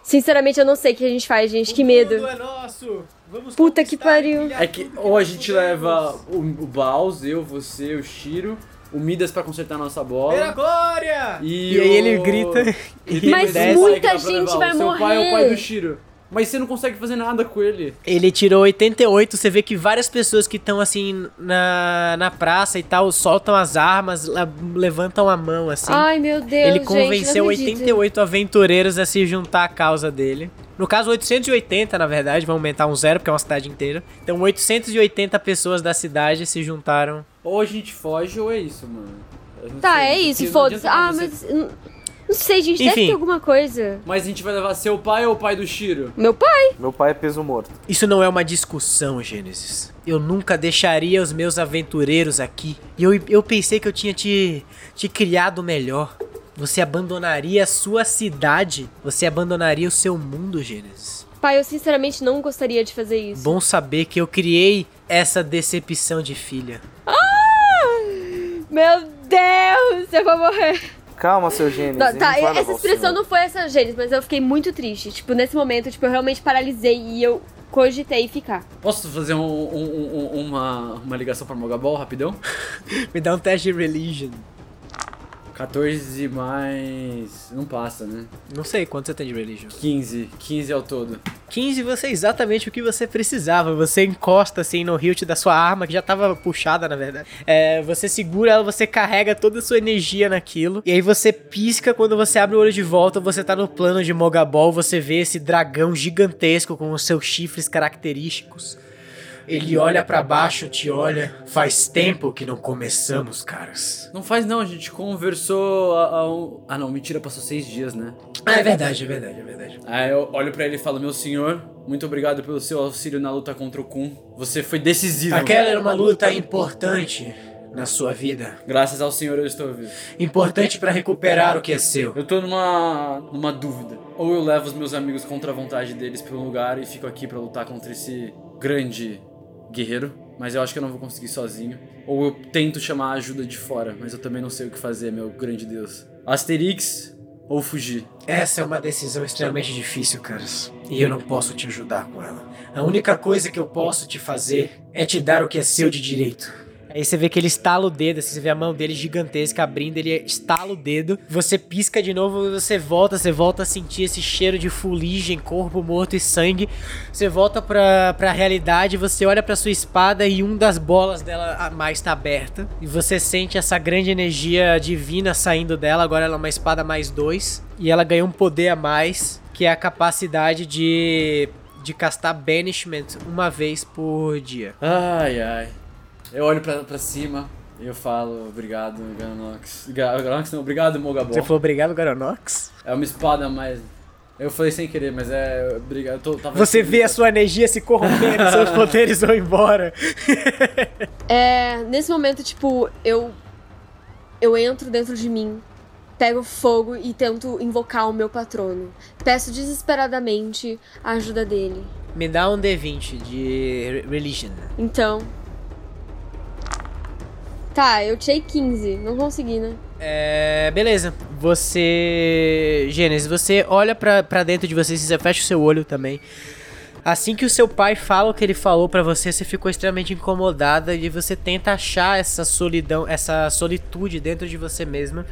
Sinceramente, eu não sei o que a gente faz, gente. Que O medo. mundo é nosso. Vamos Puta que pariu. É que ou a gente leva o, o Baus, eu, você, o Shiro, o Midas pra consertar a nossa bola. Pela glória! E, E aí o- ele grita e Mas muita que gente vai o seu pai é o pai morrer. do Shiro. Mas você não consegue fazer nada com ele. Ele tirou 88, você vê que várias pessoas que estão assim na, na praça e tal soltam as armas, levantam a mão assim. Ai, meu Deus, Ele gente, convenceu acredito. 88 aventureiros a se juntar à causa dele. No caso, 880, na verdade, vai aumentar um zero, porque é uma cidade inteira. Então, 880 pessoas da cidade se juntaram. Ou a gente foge ou é isso, mano. Tá, sei, é isso, foda-se. Ah, você- mas. Não sei, gente, deve Enfim. ter alguma coisa. Mas a gente vai levar seu pai ou o pai do Shiro? Meu pai? Meu pai é peso morto. Isso não é uma discussão, Gênesis. Eu nunca deixaria os meus aventureiros aqui. E eu, eu pensei que eu tinha te, te criado melhor. Você abandonaria a sua cidade. Você abandonaria o seu mundo, Gênesis. Pai, eu sinceramente não gostaria de fazer isso. Bom saber que eu criei essa decepção de filha. Meu Deus, eu vou morrer. Calma, seu Gênesis. Tá, tá, essa o expressão não foi essa, Gênesis, mas eu fiquei muito triste. Tipo, nesse momento, tipo, eu realmente paralisei e eu cogitei ficar. Posso fazer um- um- um- uma, uma ligação pra Mogabol rapidão? Me dá um teste de religion. 14 mais. Não passa, né? Não sei quanto você tem de religion. 15. 15 ao todo. 15 você é exatamente o que você precisava. Você encosta assim no hilt da sua arma, que já tava puxada, na verdade. É, você segura ela, você carrega toda a sua energia naquilo. E aí você pisca quando você abre o olho de volta, você tá no plano de Mogabol, você vê esse dragão gigantesco com os seus chifres característicos. Ele olha pra baixo, te olha. Faz tempo que não começamos, caras. Não faz não, a gente conversou há, um... Ah não, mentira, passou seis dias, né? Ah, é verdade, é verdade, é verdade. Aí eu olho pra ele e falo, meu senhor, muito obrigado pelo seu auxílio na luta contra o Kun. Você foi decisivo. Aquela era uma luta importante na sua vida. Graças ao senhor eu estou vivo. Importante pra recuperar o que é seu. Eu tô numa, numa dúvida. Ou eu levo os meus amigos contra a vontade deles pra um lugar e fico aqui pra lutar contra esse grande guerreiro, mas eu acho que eu não vou conseguir sozinho. Ou eu tento chamar a ajuda de fora, mas eu também não sei o que fazer, meu grande Deus. Asterix ou fugir? Essa é uma decisão extremamente difícil, caras. E eu não posso te ajudar com ela. A única coisa que eu posso te fazer é te dar o que é seu de direito. Aí você vê que ele estala o dedo, assim, você vê a mão dele gigantesca abrindo, ele estala o dedo. Você pisca de novo, você volta, você volta a sentir esse cheiro de fuligem, corpo morto e sangue. Você volta pra, pra realidade, você olha pra sua espada e um das bolas dela a mais tá aberta. E você sente essa grande energia divina saindo dela, agora ela é uma espada mais dois. E ela ganhou um poder a mais, que é a capacidade de, de castar Banishment uma vez por dia. Ai, ai. Eu olho pra, pra cima e eu falo, obrigado, Ganox. Ga- Ganox não, obrigado, Mogabol. Você falou obrigado, Garonox? É uma espada, mas... Eu falei sem querer, mas é... Obrigado. eu tô- tava Você vê a sua energia se corrompendo, seus poderes vão embora. É, nesse momento, tipo, eu eu entro dentro de mim, pego fogo e tento invocar o meu patrono. Peço desesperadamente a ajuda dele. Me dá um D20 de re- Religion. Então, Tá, eu tirei 15, não consegui, né? É, beleza. Você. Gênesis, você olha pra dentro de você, você fecha o seu olho também. Assim que o seu pai fala o que ele falou pra você, você ficou extremamente incomodada e você tenta achar essa solidão, essa solitude dentro de você mesma.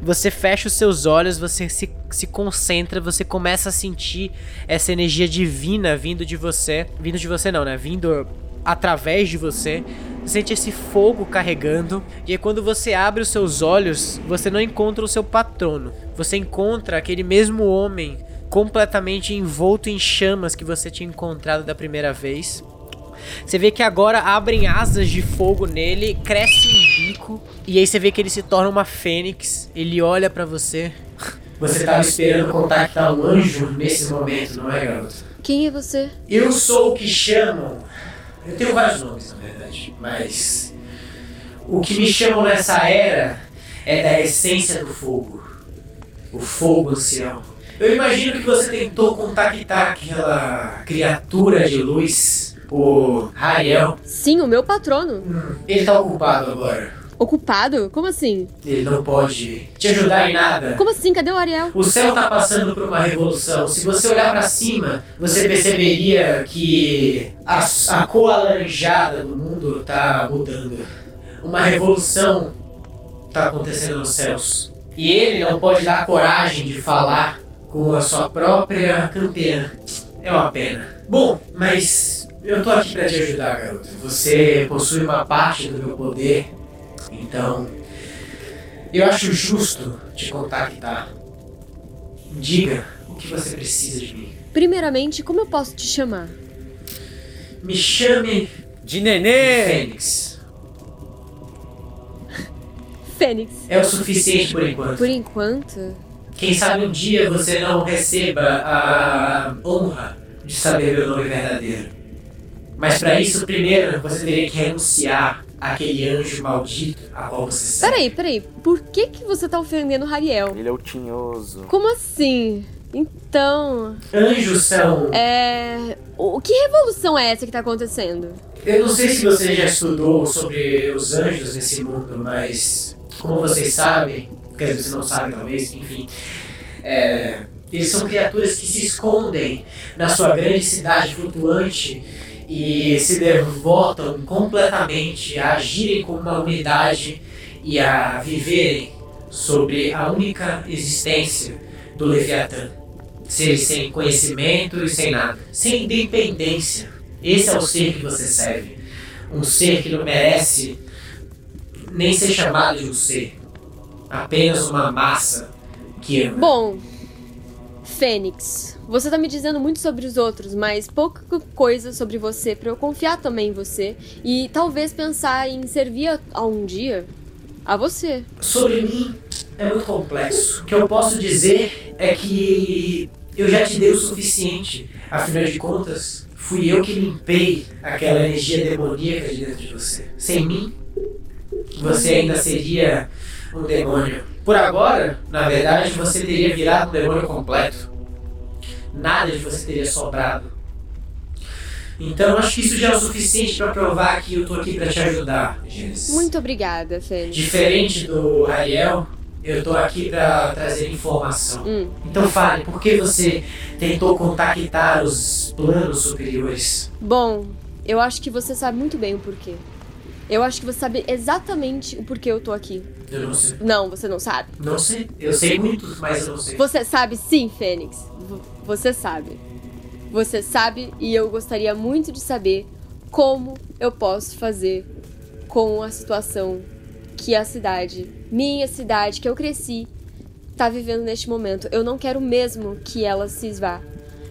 Você fecha os seus olhos, você se, se concentra, você começa a sentir essa energia divina vindo de você. Vindo de você não, né? Vindo através de você. Você sente esse fogo carregando. E aí, quando você abre os seus olhos, você não encontra o seu patrono. Você encontra aquele mesmo homem completamente envolto em chamas que você tinha encontrado da primeira vez. Você vê que agora abrem asas de fogo nele, cresce um bico, e aí você vê que ele se torna uma fênix. Ele olha pra você. Você tava esperando contactar um anjo nesse momento, não é, garoto? Quem é você? Eu sou o que chamam. Eu tenho vários nomes, na verdade, mas. O que me chamam nessa era é da essência do fogo. O fogo ancião. Eu imagino que você tentou contactar aquela criatura de luz, o Ariel. Sim, o meu patrono. Ele tá ocupado agora. Ocupado? Como assim? Ele não pode te ajudar em nada. Como assim? Cadê o Ariel? O céu tá passando por uma revolução. Se você olhar pra cima, você perceberia que a, a cor alaranjada do mundo tá mudando. Uma revolução tá acontecendo nos céus. E ele não pode dar coragem de falar com a sua própria campeã. É uma pena. Bom, mas eu tô aqui pra te ajudar, garoto. Você possui uma parte do meu poder. Então, eu acho justo te contactar. Diga o que você precisa de mim. Primeiramente, como eu posso te chamar? Me chame De nenê! Fênix. Fênix. É o suficiente por enquanto. Por enquanto. Quem sabe um dia você não receba a honra de saber meu nome verdadeiro. Mas para isso, primeiro você teria que renunciar àquele anjo maldito a qual você serve. Peraí, peraí. Por que, que você tá ofendendo o Rariel? Ele é o tinhoso. Como assim? Então. Anjos são. É. O que revolução é essa que tá acontecendo? Eu não sei se você já estudou sobre os anjos nesse mundo, mas como vocês sabem, quer dizer, você não sabe talvez, enfim, é, eles são criaturas que se escondem na sua grande cidade flutuante e se devotam completamente a agirem como uma unidade e a viverem sobre a única existência do Leviatã. Seres sem conhecimento e sem nada, sem independência. Esse é o ser que você serve. Um ser que não merece nem ser chamado de um ser. Apenas uma massa que ama. Bom, Fênix, você tá me dizendo muito sobre os outros, mas pouca coisa sobre você pra eu confiar também em você e talvez pensar em servir a, a um dia a você. Sobre mim é muito complexo. O que eu posso dizer é que eu já te dei o suficiente. Afinal de contas, fui eu que limpei aquela energia demoníaca de dentro de você. Sem mim, você ainda seria um demônio. Por agora, na verdade, você teria virado um demônio completo. Nada de você teria sobrado. Então, acho que isso já é o suficiente para provar que eu tô aqui para te ajudar, Gênesis. Muito obrigada, Fênix. Diferente do Ariel, eu tô aqui para trazer informação. Hum. Então fale, por que você tentou contactar os planos superiores? Bom, eu acho que você sabe muito bem o porquê. Eu acho que você sabe exatamente o porquê eu tô aqui. Eu não sei. Não, você não sabe. Não sei. Eu sei muito, mas eu não sei. Você sabe sim, Fênix. Você sabe. Você sabe e eu gostaria muito de saber como eu posso fazer com a situação que a cidade, minha cidade, que eu cresci, tá vivendo neste momento. Eu não quero mesmo que ela se esvá.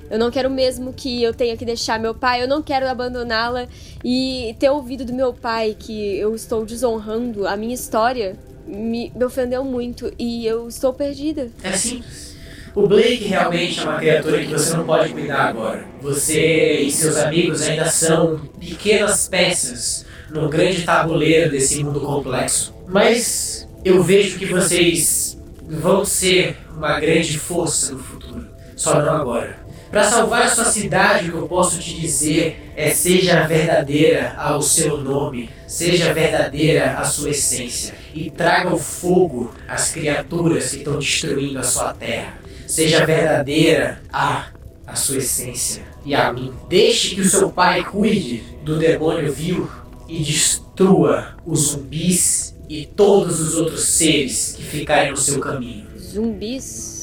Eu não quero mesmo que eu tenha que deixar meu pai, eu não quero abandoná-la e ter ouvido do meu pai que eu estou desonrando a minha história me, me ofendeu muito e eu estou perdida. É simples. O Blake realmente é uma criatura que você não pode cuidar agora. Você e seus amigos ainda são pequenas peças no grande tabuleiro desse mundo complexo. Mas eu vejo que vocês vão ser uma grande força no futuro. Só não agora. Para salvar a sua cidade, o que eu posso te dizer é seja verdadeira ao seu nome, seja verdadeira à sua essência e traga o fogo às criaturas que estão destruindo a sua terra. Seja verdadeira a a sua essência e a mim. Deixe que o seu pai cuide do demônio vil e destrua os zumbis e todos os outros seres que ficarem no seu caminho. Zumbis?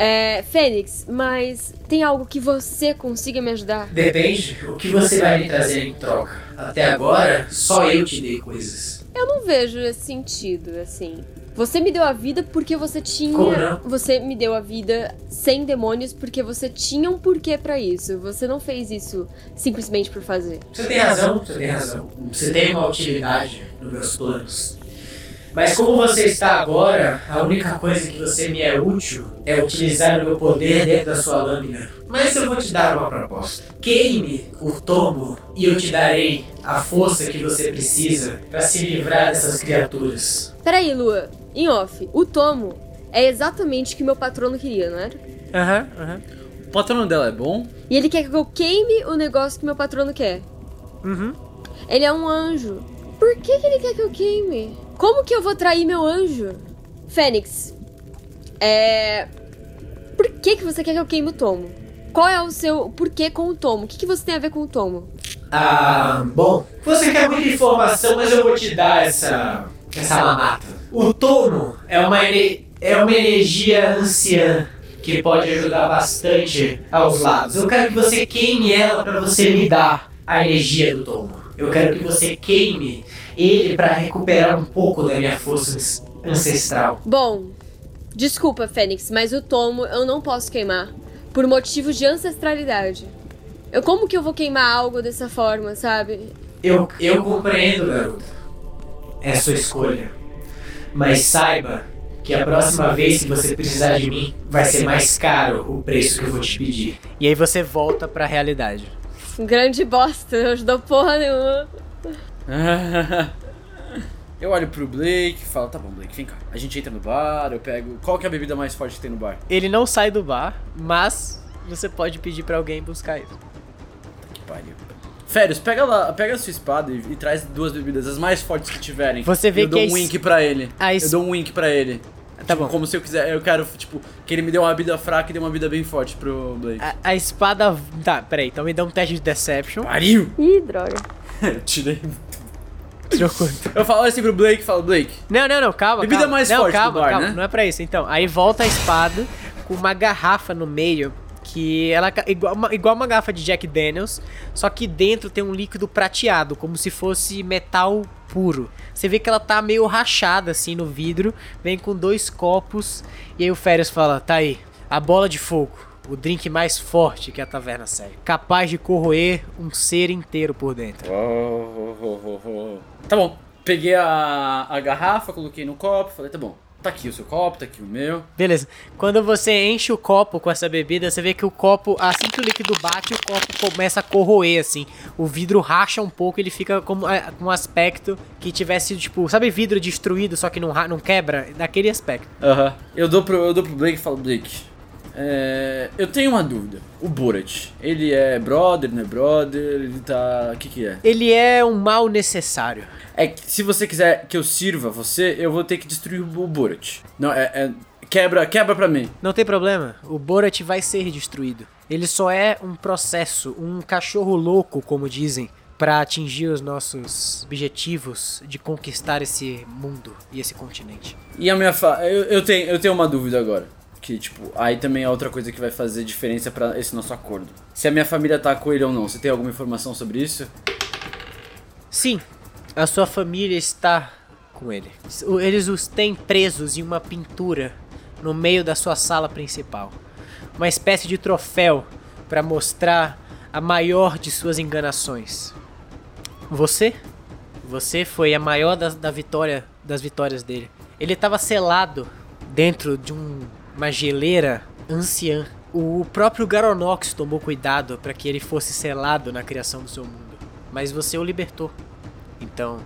É, Fênix, mas tem algo que você consiga me ajudar? Depende o que você vai me trazer em troca. Até agora, só eu te dei coisas. Eu não vejo esse sentido, assim. Você me deu a vida porque você tinha. Como não? Você me deu a vida sem demônios porque você tinha um porquê pra isso. Você não fez isso simplesmente por fazer. Você tem razão, você tem razão. Você tem uma utilidade nos meus planos. Mas como você está agora, a única coisa que você me é útil é utilizar o meu poder dentro da sua lâmina. Mas eu vou te dar uma proposta. Queime o tomo e eu te darei a força que você precisa para se livrar dessas criaturas. Peraí, Lua. Em off, o tomo é exatamente o que meu patrono queria, não era? Aham, aham. O patrono dela é bom? E ele quer que eu queime o negócio que meu patrono quer. Uhum. Ele é um anjo. Por que, que ele quer que eu queime? Como que eu vou trair meu anjo? Fênix, é. Por que, que você quer que eu queime o tomo? Qual é o seu porquê com o tomo? O que, que você tem a ver com o tomo? Ah, bom. Você quer muita informação, mas eu vou te dar essa. essa mamata. O tomo é uma, é uma energia anciã que pode ajudar bastante aos lados. Eu quero que você queime ela para você me dar a energia do tomo. Eu quero que você queime ele para recuperar um pouco da minha força ancestral. Bom, desculpa, Fênix, mas o tomo eu não posso queimar. Por motivos de ancestralidade. Eu, como que eu vou queimar algo dessa forma, sabe? Eu, eu compreendo, garota. É sua escolha. Mas saiba que a próxima vez que você precisar de mim, vai ser mais caro o preço que eu vou te pedir. E aí você volta pra realidade. Grande bosta, não ajudou porra nenhuma. eu olho pro Blake e falo, tá bom, Blake, vem cá. A gente entra no bar, eu pego. Qual que é a bebida mais forte que tem no bar? Ele não sai do bar, mas você pode pedir pra alguém buscar isso. Tá que pariu. Férios, pega lá, pega a sua espada e, e traz duas bebidas, as mais fortes que tiverem. Você vê eu que dou um es- wink pra ele. es- Eu dou um wink pra ele. Tá Tipo, bom. Como se eu quiser, eu quero, tipo, que ele me dê uma bebida fraca e dê uma bebida bem forte pro Blake. A, a espada. Tá, peraí, então me dá um teste de Deception. Pariu! Ih, droga. Eu tirei. Tirou quanto? Eu falo assim pro Blake, falo, Blake, Não, não, não, calma. Bebida calma. mais não, forte calma, bar, calma, né? Não é pra isso. Então, aí volta a espada com uma garrafa no meio. Que ela é igual uma, igual uma garrafa de Jack Daniels, só que dentro tem um líquido prateado, como se fosse metal puro. Você vê que ela tá meio rachada assim no vidro, vem com dois copos, e aí o Férias fala: tá aí, a bola de fogo, o drink mais forte que a taverna serve, capaz de corroer um ser inteiro por dentro. Oh, oh, oh, oh. Tá bom. Peguei a, a garrafa, coloquei no copo, falei, tá bom. Tá aqui o seu copo, tá aqui o meu. Beleza. Quando você enche o copo com essa bebida, você vê que o copo, assim que o líquido bate, o copo começa a corroer, assim. O vidro racha um pouco, ele fica como, é, com um aspecto que tivesse, tipo, sabe vidro destruído, só que não, não quebra? Daquele aspecto. Aham. Eu dou pro, eu dou pro Blake e falo, Blake, é, eu tenho uma dúvida. O Borat, ele é brother, não é brother? Ele tá. O que que é? Ele é um mal necessário. É que se você quiser que eu sirva você, eu vou ter que destruir o Borat. Não, é. é- quebra, quebra pra mim. Não tem problema, o Borat vai ser destruído. Ele só é um processo, um cachorro louco, como dizem, pra atingir os nossos objetivos de conquistar esse mundo e esse continente. E a minha fa... eu, eu, tenho, eu tenho uma dúvida agora. Que, tipo, aí também é outra coisa que vai fazer diferença pra esse nosso acordo. Se a minha família tá com ele ou não, você tem alguma informação sobre isso? Sim, a sua família está com ele. Eles os têm presos em uma pintura no meio da sua sala principal. Uma espécie de troféu para mostrar a maior de suas enganações. Você? Você foi a maior das, da vitória, das vitórias dele. Ele estava selado dentro de um- uma geleira anciã. O próprio Garonox tomou cuidado para que ele fosse selado na criação do seu mundo. Mas você o libertou. Então,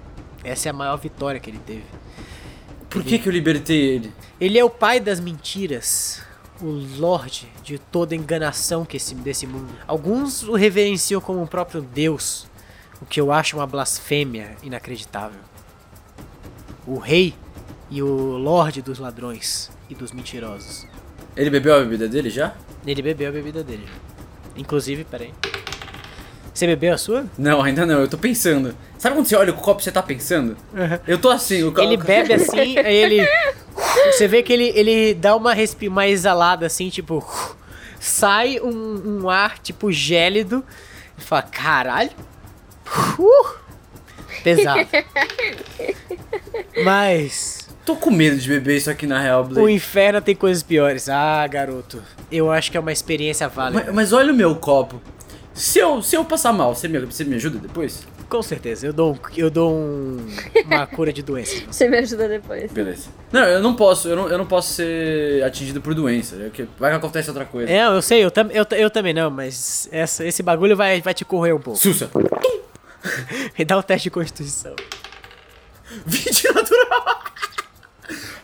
essa é a maior vitória que ele teve. Por que que eu libertei ele? Ele é o pai das mentiras, o lorde de toda enganação que esse, desse mundo. Alguns o reverenciam como o próprio Deus, o que eu acho uma blasfêmia inacreditável. O rei e o lorde dos ladrões e dos mentirosos. Ele bebeu a bebida dele já? Ele bebeu a bebida dele. Inclusive, peraí. Você bebeu a sua? Não, ainda não, eu tô pensando. Sabe quando você olha o copo e você tá pensando? Eu tô assim, o copo. Ele bebe assim, aí ele. Você vê que ele, ele dá uma respi uma exalada assim, tipo. Sai um, um ar, tipo, gélido. E fala, caralho. Uh, pesado. Mas. Tô com medo de beber isso aqui na real, O Blake. inferno tem coisas piores. Ah, garoto. Eu acho que é uma experiência válida. Mas, mas olha o meu copo. Se eu, se eu passar mal, você me, você me ajuda depois? Com certeza, eu dou, um, eu dou um, uma cura de doenças. Você me ajuda depois. Beleza. Não, eu não posso, eu não, eu não posso ser atingido por doença. é Vai que acontece outra coisa. É, eu sei, eu, tam, eu, eu também não, mas essa, esse bagulho vai, vai te correr um pouco. Sussa! E dá um teste de constituição. 20 natural!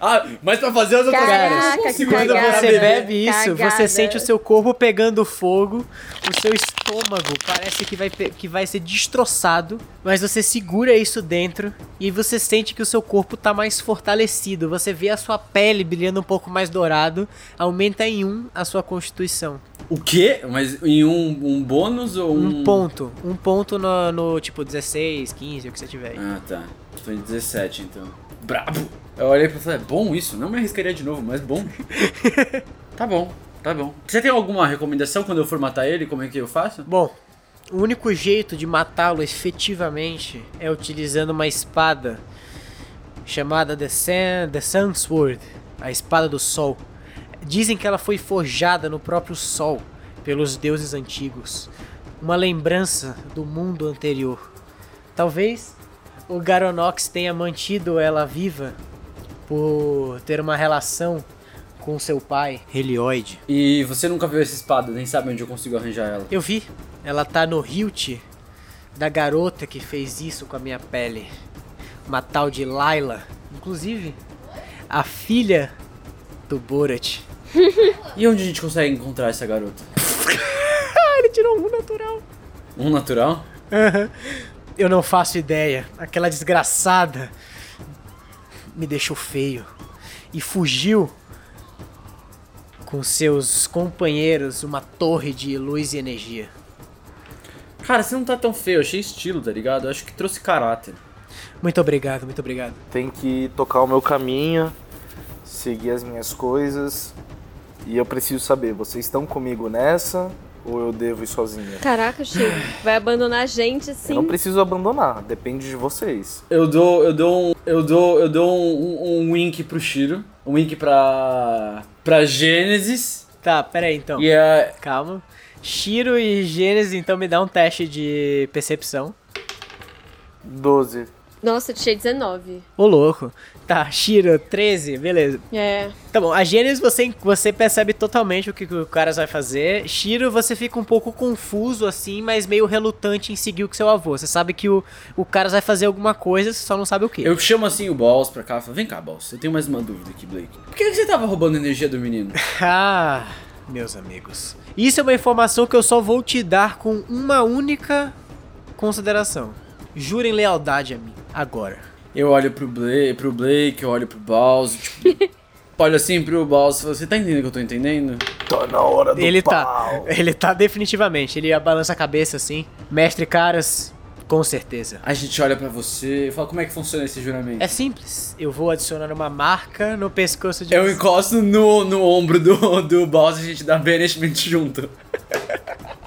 Ah, mas pra fazer as outras coisas, não consigo Quando você bebe isso, Cagada. você sente o seu corpo pegando fogo, o seu estômago parece que vai, que vai ser destroçado, mas você segura isso dentro e você sente que o seu corpo tá mais fortalecido. Você vê a sua pele brilhando um pouco mais dourado, aumenta em um a sua constituição. O quê? Mas em um, um bônus ou um... Um ponto. Um ponto no, no, tipo 16, 15, o que você tiver aí. Ah, tá. Tô em 17, então. Brabo! Eu olhei pra falar, é bom isso? Não me arriscaria de novo, mas bom. tá bom, tá bom. Você tem alguma recomendação quando eu for matar ele? Como é que eu faço? Bom, o único jeito de matá-lo efetivamente é utilizando uma espada chamada The Sun, The Sun Sword, a espada do sol. Dizem que ela foi forjada no próprio sol pelos deuses antigos, uma lembrança do mundo anterior. Talvez o Garonox tenha mantido ela viva por ter uma relação com seu pai, Helioide. E você nunca viu essa espada, nem sabe onde eu consigo arranjar ela. Eu vi, ela tá no hilt da garota que fez isso com a minha pele. Uma tal de Layla. Inclusive, a filha do Borat. E onde a gente consegue encontrar essa garota? Ele tirou um natural. Um natural? Eu não faço ideia. Aquela desgraçada me deixou feio e fugiu com seus companheiros uma torre de luz e energia. Cara, você não tá tão feio, eu achei estilo, tá ligado? Eu acho que trouxe caráter. Muito obrigado, muito obrigado. Tem que tocar o meu caminho, seguir as minhas coisas. E eu preciso saber, vocês estão comigo nessa ou eu devo ir sozinha? Caraca, Chico. Vai abandonar a gente Eu assim. não preciso abandonar, depende de vocês. Eu dou, eu dou um, eu dou, eu dou um, um, um wink pro Shiro, um wink pra, pra Gênesis Tá, pera aí então. e a, Calma. Shiro e Gênesis, então me dá um teste de percepção. 12. Nossa, eu tirei 19. Ô louco. Tá, Shiro, 13, beleza. É. Tá bom, a Gênesis você, você percebe totalmente o que, que o cara vai fazer. Shiro, você fica um pouco confuso assim, mas meio relutante em seguir o que seu avô. Você sabe que o, o cara vai fazer alguma coisa, você só não sabe o que. eu chamo assim o Balls pra cá e falo, vem cá, Balls, eu tenho mais uma dúvida aqui, Blake. Por que que você tava roubando a energia do menino? Ah, meus amigos. Isso é uma informação que eu só vou te dar com uma única consideração. Jurem lealdade a mim, agora. Eu olho pro Blake, pro Blake eu olho pro Balls, tipo, olho assim pro Balls e falo, você tá entendendo o que eu tô entendendo? Tá na hora do Ele tá. pau. Ele tá definitivamente. Ele balança a cabeça assim. Mestre Caras, com certeza. A gente olha pra você e fala, como é que funciona esse juramento? É simples. Eu vou adicionar uma marca no pescoço de Eu encosto no, no ombro do, do Balls e a gente dá banishment junto.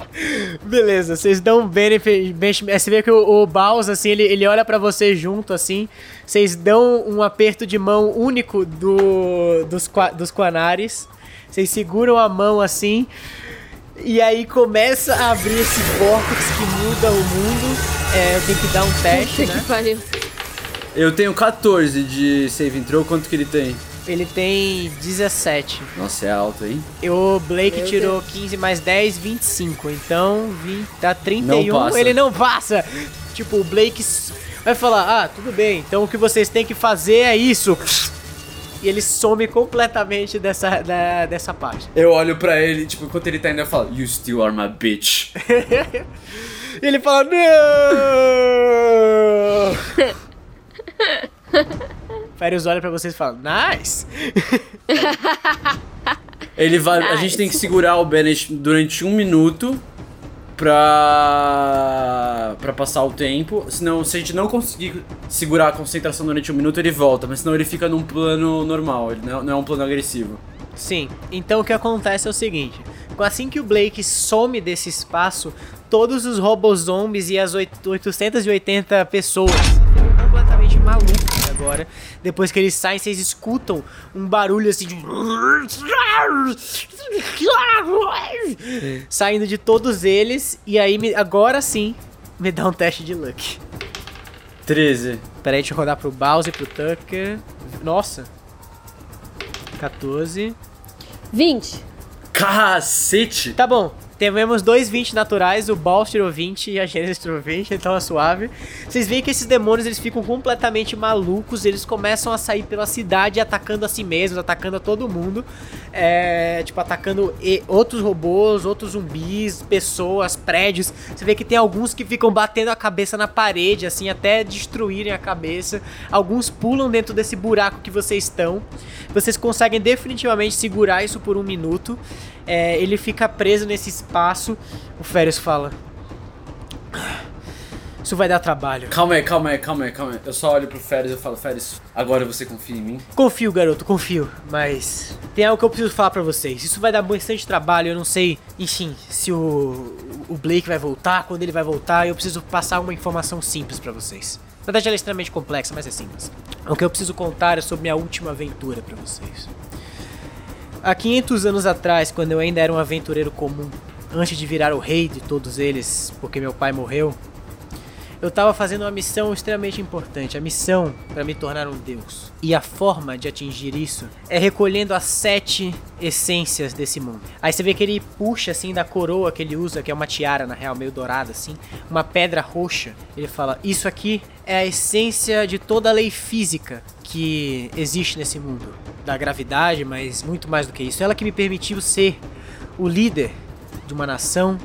Beleza, vocês dão um benefit. é, Você vê que o, o Baus, assim, ele, ele olha pra você junto, assim. Vocês dão um aperto de mão único do, dos, dos Quanares. Vocês seguram a mão assim. E aí começa a abrir esse vórtice que muda o mundo. É, eu tenho que dar um teste, Puta que né? pariu. Eu tenho 14 de save throw, quanto que ele tem? Ele tem 17. Nossa, é alto, hein? E o Blake Meu tirou 15 mais 10, 25. Então, 20, dá 31. Não. Ele não passa. Tipo, o Blake vai falar: Ah, tudo bem. Então o que vocês têm que fazer é isso. E ele some completamente dessa, da- dessa parte. Eu olho pra ele, tipo, enquanto ele tá indo, eu falo, You still are my bitch. E ele fala: Não! Férias olha pra vocês e fala: Nice! Ele vai. A Nice. gente tem que segurar o Banish durante um minuto pra. pra passar o tempo. Senão, se a gente não conseguir segurar a concentração durante um minuto, ele volta. Mas senão ele fica num plano normal, ele não, não é um plano agressivo. Sim, então o que acontece é o seguinte: assim que o Blake some desse espaço, todos os robozombies e as oit- 880 pessoas ficam completamente malucos agora. Depois que eles saem, vocês escutam um barulho assim de. saindo de todos eles. E aí, me- agora sim, me dá um teste de luck. 13. Pera aí, deixa eu rodar pro Bowser e pro Tucker. Nossa! 14. 20. Cacete! Tá bom, tivemos dois 20 naturais, o Ball tirou 20 e a Genesis tirou 20, então é suave. Vocês veem que esses demônios eles ficam completamente malucos, eles começam a sair pela cidade atacando a si mesmos, atacando a todo mundo. É, tipo, atacando outros robôs, outros zumbis, pessoas, prédios. Você vê que tem alguns que ficam batendo a cabeça na parede, assim, até destruírem a cabeça. Alguns pulam dentro desse buraco que vocês estão. Vocês conseguem definitivamente segurar isso por um minuto. É, ele fica preso nesse espaço. O Férias fala: Isso vai dar trabalho. Calma aí, calma aí, calma aí, calma aí. Eu só olho pro Férias e eu falo, Férias, agora você confia em mim? Confio, garoto, confio. Mas tem algo que eu preciso falar pra vocês. Isso vai dar bastante trabalho. Eu não sei, enfim, se o, o Blake vai voltar, quando ele vai voltar. Eu preciso passar uma informação simples pra vocês. Na verdade, ela é extremamente complexa, mas é simples. O que eu preciso contar é sobre minha última aventura pra vocês. Há 500 anos atrás, quando eu ainda era um aventureiro comum, antes de virar o rei de todos eles, porque meu pai morreu, eu tava fazendo uma missão extremamente importante, a missão para me tornar um deus. E a forma de atingir isso é recolhendo as sete essências desse mundo. Aí você vê que ele puxa assim da coroa que ele usa, que é uma tiara na real, meio dourada assim, uma pedra roxa. Ele fala: "Isso aqui é a essência de toda a lei física que existe nesse mundo, da gravidade, mas muito mais do que isso. Ela que me permitiu ser o líder de uma nação,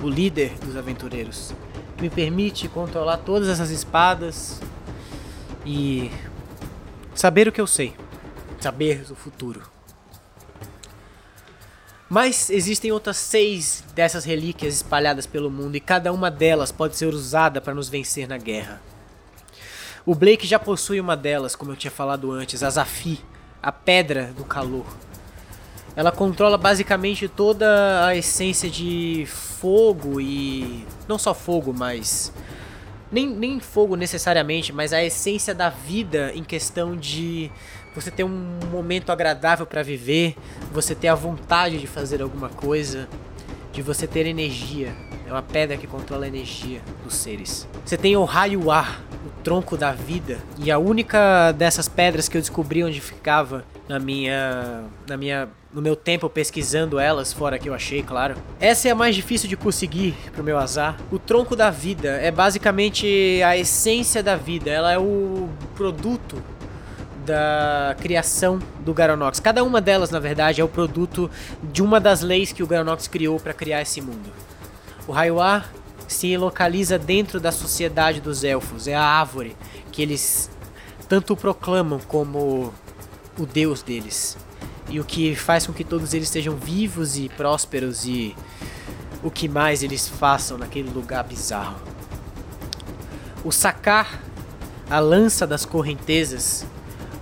o líder dos aventureiros me permite controlar todas essas espadas e saber o que eu sei, saber o futuro. Mas existem outras seis dessas relíquias espalhadas pelo mundo e cada uma delas pode ser usada para nos vencer na guerra. O Blake já possui uma delas, como eu tinha falado antes, a Zafi, a Pedra do Calor. Ela controla basicamente toda a essência de fogo e. Não só fogo, mas. Nem, nem fogo necessariamente, mas a essência da vida em questão de você ter um momento agradável para viver, você ter a vontade de fazer alguma coisa, de você ter energia. É uma pedra que controla a energia dos seres. Você tem o raio ar, o tronco da vida, e a única dessas pedras que eu descobri onde ficava na minha na minha no meu tempo pesquisando elas, fora que eu achei, claro. Essa é a mais difícil de conseguir pro meu azar. O tronco da vida é basicamente a essência da vida, ela é o produto da criação do Garonox. Cada uma delas, na verdade, é o produto de uma das leis que o Garonox criou para criar esse mundo. O Raiwa se localiza dentro da sociedade dos elfos, é a árvore que eles tanto proclamam como o deus deles e o que faz com que todos eles sejam vivos e prósperos e o que mais eles façam naquele lugar bizarro. O sacar a lança das correntezas,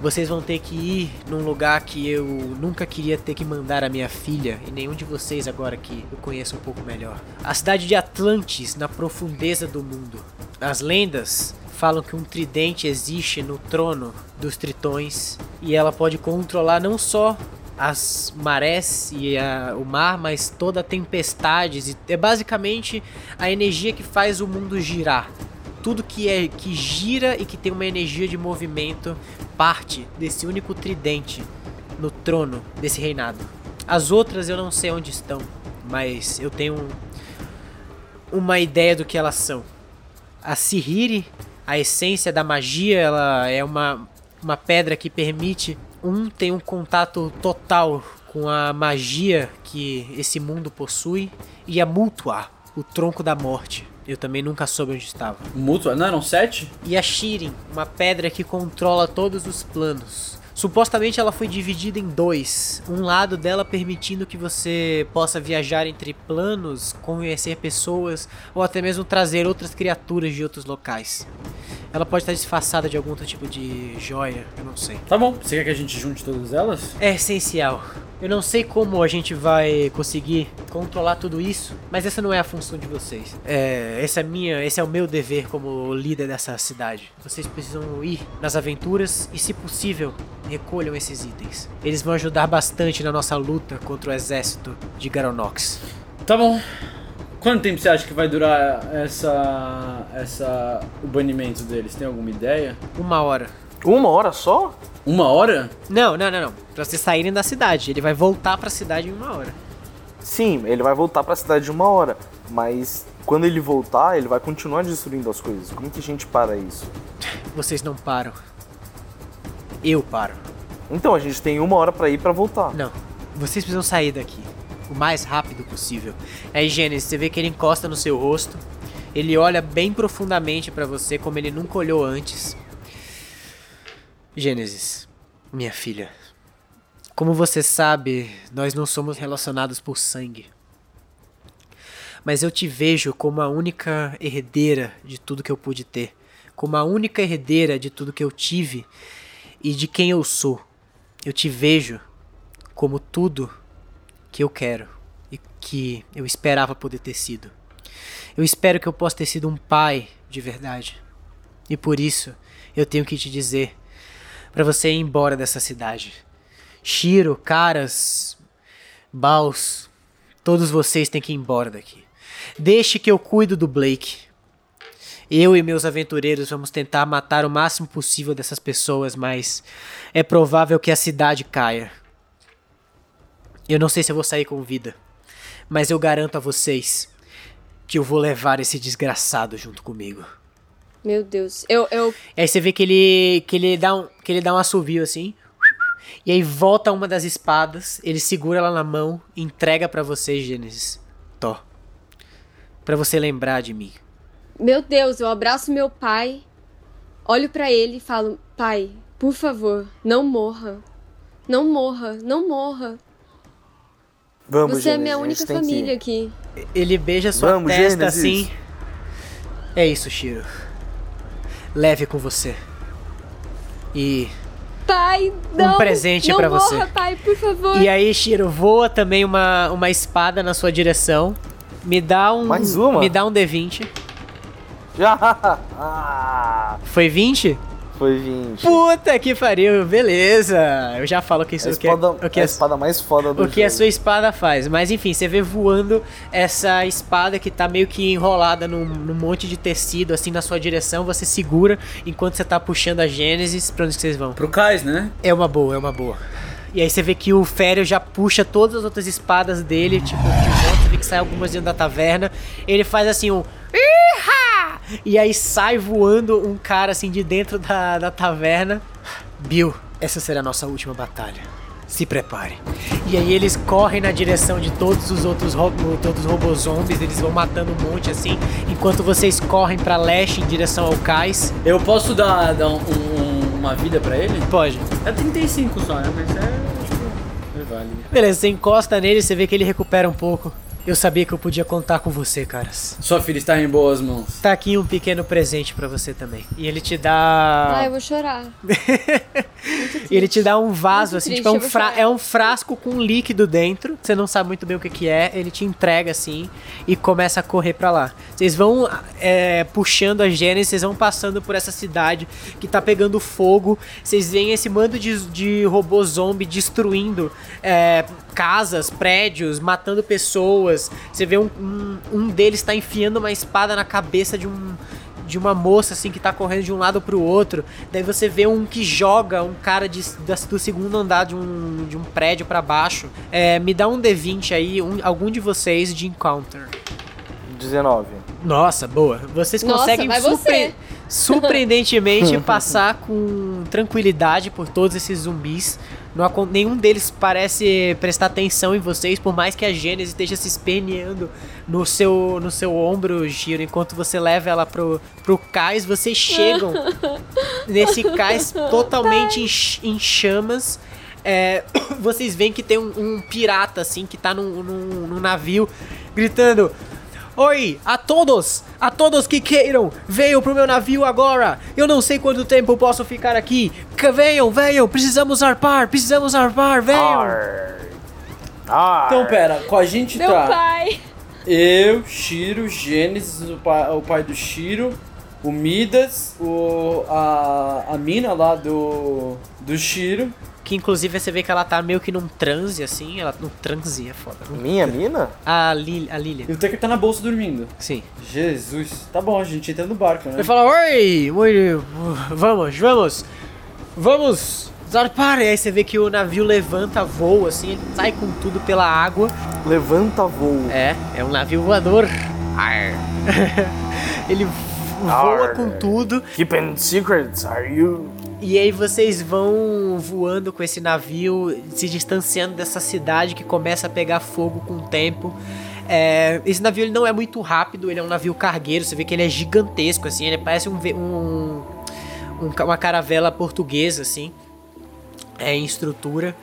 vocês vão ter que ir num lugar que eu nunca queria ter que mandar a minha filha e nenhum de vocês agora que eu conheço um pouco melhor. A cidade de Atlantis, na profundeza do mundo. As lendas falam que um tridente existe no trono dos tritões e ela pode controlar não só as marés e a, o mar, mas toda a tempestades. É basicamente a energia que faz o mundo girar. Tudo que é que gira e que tem uma energia de movimento parte desse único tridente no trono desse reinado. As outras eu não sei onde estão, mas eu tenho um, uma ideia do que elas são. A Sihiri, a essência da magia, ela é uma, uma pedra que permite um tem um contato total com a magia que esse mundo possui e a Mutua, o tronco da morte. Eu também nunca soube onde estava. Mutua? Não eram sete? E a Shirin, uma pedra que controla todos os planos. Supostamente ela foi dividida em dois. Um lado dela permitindo que você possa viajar entre planos, conhecer pessoas ou até mesmo trazer outras criaturas de outros locais. Ela pode estar disfarçada de algum outro tipo de joia, eu não sei. Tá bom, você quer que a gente junte todas elas? É essencial. Eu não sei como a gente vai conseguir controlar tudo isso, mas essa não é a função de vocês. É, essa é minha, esse é o meu dever como líder dessa cidade. Vocês precisam ir nas aventuras e, se possível, recolham esses itens. Eles vão ajudar bastante na nossa luta contra o exército de Garonox. Tá bom. Quanto tempo você acha que vai durar essa, essa o banimento deles? Tem alguma ideia? Uma hora. Uma hora só? Uma hora? Não, não, não, não. Pra vocês saírem da cidade. Ele vai voltar pra cidade em uma hora. Sim, ele vai voltar pra cidade de uma hora. Mas quando ele voltar, ele vai continuar destruindo as coisas. Como que a gente para isso? Vocês não param. Eu paro. Então, a gente tem uma hora pra ir pra voltar. Não. Vocês precisam sair daqui. O mais rápido possível. Aí, Gênesis, você vê que ele encosta no seu rosto. Ele olha bem profundamente pra você, como ele nunca olhou antes. Gênesis, minha filha. Como você sabe, nós não somos relacionados por sangue. Mas eu te vejo como a única herdeira de tudo que eu pude ter. Como a única herdeira de tudo que eu tive e de quem eu sou. Eu te vejo como tudo que eu quero e que eu esperava poder ter sido. Eu espero que eu possa ter sido um pai de verdade. E por isso eu tenho que te dizer para você ir embora dessa cidade. Shiro, Caras, Baus, todos vocês têm que ir embora daqui. Deixe que eu cuido do Blake. Eu e meus aventureiros vamos tentar matar o máximo possível dessas pessoas, mas é provável que a cidade caia. Eu não sei se eu vou sair com vida, mas eu garanto a vocês que eu vou levar esse desgraçado junto comigo. Meu Deus. Eu, eu. E aí você vê que ele que ele dá um que ele dá um assovio assim. E aí volta uma das espadas, ele segura ela na mão, entrega pra você, Gênesis. Tó. Pra você lembrar de mim. Meu Deus, eu abraço meu pai, olho pra ele e falo: Pai, por favor, não morra. Não morra, não morra. Vamos, Você é Gênesis, minha a gente única tem que- família aqui. Ele beija sua Vamos, testa Gênesis. assim. É isso, Shiro. Leve com você. E Pai, não. presente não pra morra, você. pai, por favor. E aí, Shiro, voa também uma, uma espada na sua direção. Me dá um. Mais uma? Me dá um D20. Já! Ah, Foi 20? Foi 20. Puta que pariu, beleza. Eu já falo que isso a o que, espada, o que a é- espada mais foda do o que a jogo. sua espada faz. Mas enfim, você vê voando essa espada que tá meio que enrolada num, num monte de tecido, assim, na sua direção. Você segura enquanto você tá puxando a Gênesis. Pra onde que vocês vão? Pro cais, né? É uma boa, é uma boa. E aí você vê que o Fério já puxa todas as outras espadas dele, tipo, de volta, você vê que sai algumas dentro da taverna. Ele faz assim um. E aí sai voando um cara assim de dentro da, da taverna. Bill, essa será a nossa última batalha. Se prepare. E aí eles correm na direção de todos os outros ro todos os robôs zombies, eles vão matando um monte assim, enquanto vocês correm pra leste em direção ao cais. Eu posso dar, dar um- um- uma vida pra ele? Pode. É 35 só, né? Mas é. Que é. Beleza, você encosta nele, você vê que ele recupera um pouco. Eu sabia que eu podia contar com você, caras. Sua filha está em boas mãos. Tá aqui um pequeno presente pra você também. E ele te Ai, dá. eu vou chorar. e ele te dá um vaso, Muito assim, triste, tipo, é um, fra- é um frasco com líquido dentro. Você não sabe muito bem o que, que é. Ele te entrega assim e começa a correr pra lá. Vocês vão é, puxando a Gênesis, vocês vão passando por essa cidade que tá pegando fogo. Vocês veem esse bando de, de robô zombie destruindo é, casas, prédios, matando pessoas. Você vê um, um, um deles tá enfiando uma espada na cabeça de um de uma moça assim que tá correndo de um lado pro outro. Daí você vê um que joga um cara de, da- do segundo andar de um, de um prédio pra baixo. É, me dá um D20 aí, um- algum de vocês de encounter. 19. Nossa, boa. Vocês Nossa, conseguem surpre- você. surpreendentemente passar com tranquilidade por todos esses zumbis. Não nenhum deles parece prestar atenção em vocês, por mais que a Gênesis esteja se esperneando no seu, no seu ombro, Giro, enquanto você leva ela pro, pro cais, vocês chegam nesse cais totalmente em, em chamas. É, vocês veem que tem um, um pirata, assim, que tá num, num- num navio, gritando: Oi, a todos, a todos que queiram, venham pro meu navio agora. Eu não sei quanto tempo posso ficar aqui. Que venham, venham, precisamos arpar, precisamos arpar, venham. Arr. Arr. Então, pera, com a gente Meu tá. pai. Eu, Shiro, Gênesis, o pai, o pai do Shiro, o Midas, o, a, a mina lá do, do Shiro. Que inclusive você vê que ela tá meio que num transe, assim, ela num transe é foda. Minha mina? A, Lil, a Lilian, E o Tucker tá na bolsa dormindo. sim. Jesus. Tá bom, a gente entra no barco, né? Ele fala, oi, oi, vamos, vamos, vamos zarpar. E aí você vê que o navio levanta, voa, assim, ele sai com tudo pela água. Levanta voo. É, é um navio voador. Arr. ele voa Arr. com tudo. Keeping secrets, are you? E aí vocês vão voando com esse navio, se distanciando dessa cidade que começa a pegar fogo com o tempo. É, esse navio ele não é muito rápido, ele é um navio cargueiro, você vê que ele é gigantesco, assim, ele parece um, um- um uma caravela portuguesa, assim, é, em estrutura.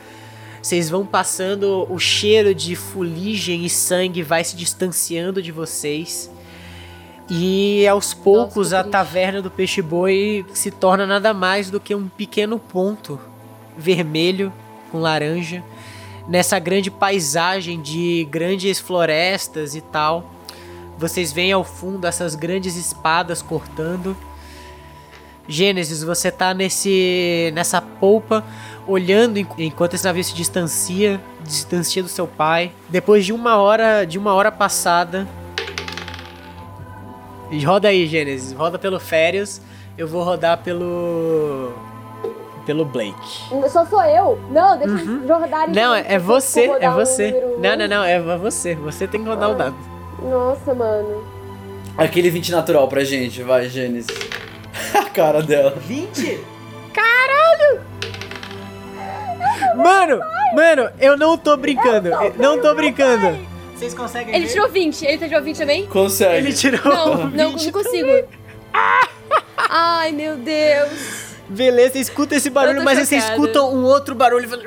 Vocês vão passando, o cheiro de fuligem e sangue vai se distanciando de vocês. E aos poucos que a taverna do peixe boi se torna nada mais do que um pequeno ponto vermelho com laranja nessa grande paisagem de grandes florestas e tal. Vocês veem ao fundo essas grandes espadas cortando. Gênesis, você tá nesse nessa polpa olhando enqu- enquanto esse navio se distancia, distancia do seu pai. Depois de uma hora, de uma hora passada, Roda aí, Gênesis. Roda pelo Férias. Eu vou rodar pelo. Pelo Blake. Só sou eu? Não, deixa eu rodar Não, é, é você, é você. número Não, um. não, não, é você. Você tem que rodar o dado. Nossa, mano. Aquele 20 natural pra gente, vai, Gênesis. A cara dela. 20? Caralho! Mano, mano, eu não tô brincando. eu Não tô brincando. Vocês conseguem Ele ver? tirou 20. Ele tirou 20 também? Consegue. Ele tirou Não, não, 20 não consigo. Ai, meu Deus. Beleza, você escuta esse barulho, mas aí você chocada. escuta um outro barulho falando.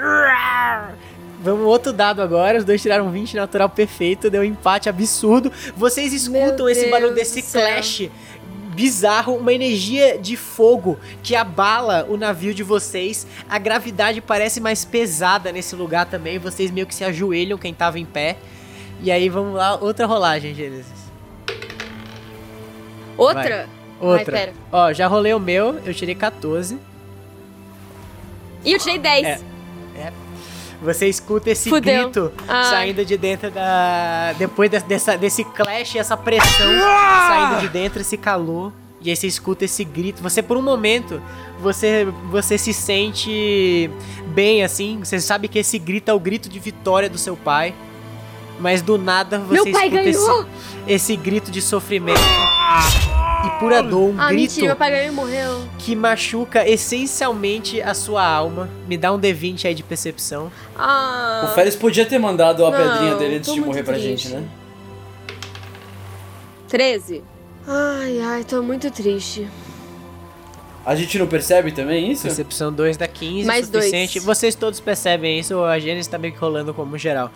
Vamos outro dado agora, os dois tiraram 20 natural perfeito, deu um empate absurdo. Vocês escutam Meu esse barulho Deus desse do céu. clash bizarro, uma energia de fogo que abala o navio de vocês. A gravidade parece mais pesada nesse lugar também, vocês meio que se ajoelham quem tava em pé. E aí vamos lá, outra rolagem, Gênesis. Outra? Outra. Ai. Ó, já rolei o meu, eu tirei 14. E eu tirei 10. É. Você escuta esse Fudeu. grito Ai. saindo de dentro da. Depois de- dessa, desse clash, essa pressão saindo de dentro, esse calor. E aí você escuta esse grito. Você, por um momento, você, você se sente bem assim. Você sabe que esse grito é o grito de vitória do seu pai. Mas do nada você Meu pai escuta esse, ganhou! esse grito de sofrimento e pura dor. Um Ah, grito mentira, meu pai ganhou e morreu. que machuca essencialmente a sua alma. Me dá um D20 aí de percepção. Ah. O Félix podia ter mandado a Não, pedrinha dele antes de muito morrer pra triste. gente, né? 13. Ai, ai, tô muito triste. A gente não percebe também isso? Percepção 2 dá 15, Mais suficiente. dois. Vocês todos percebem isso, a Gênesis tá meio que rolando como geral.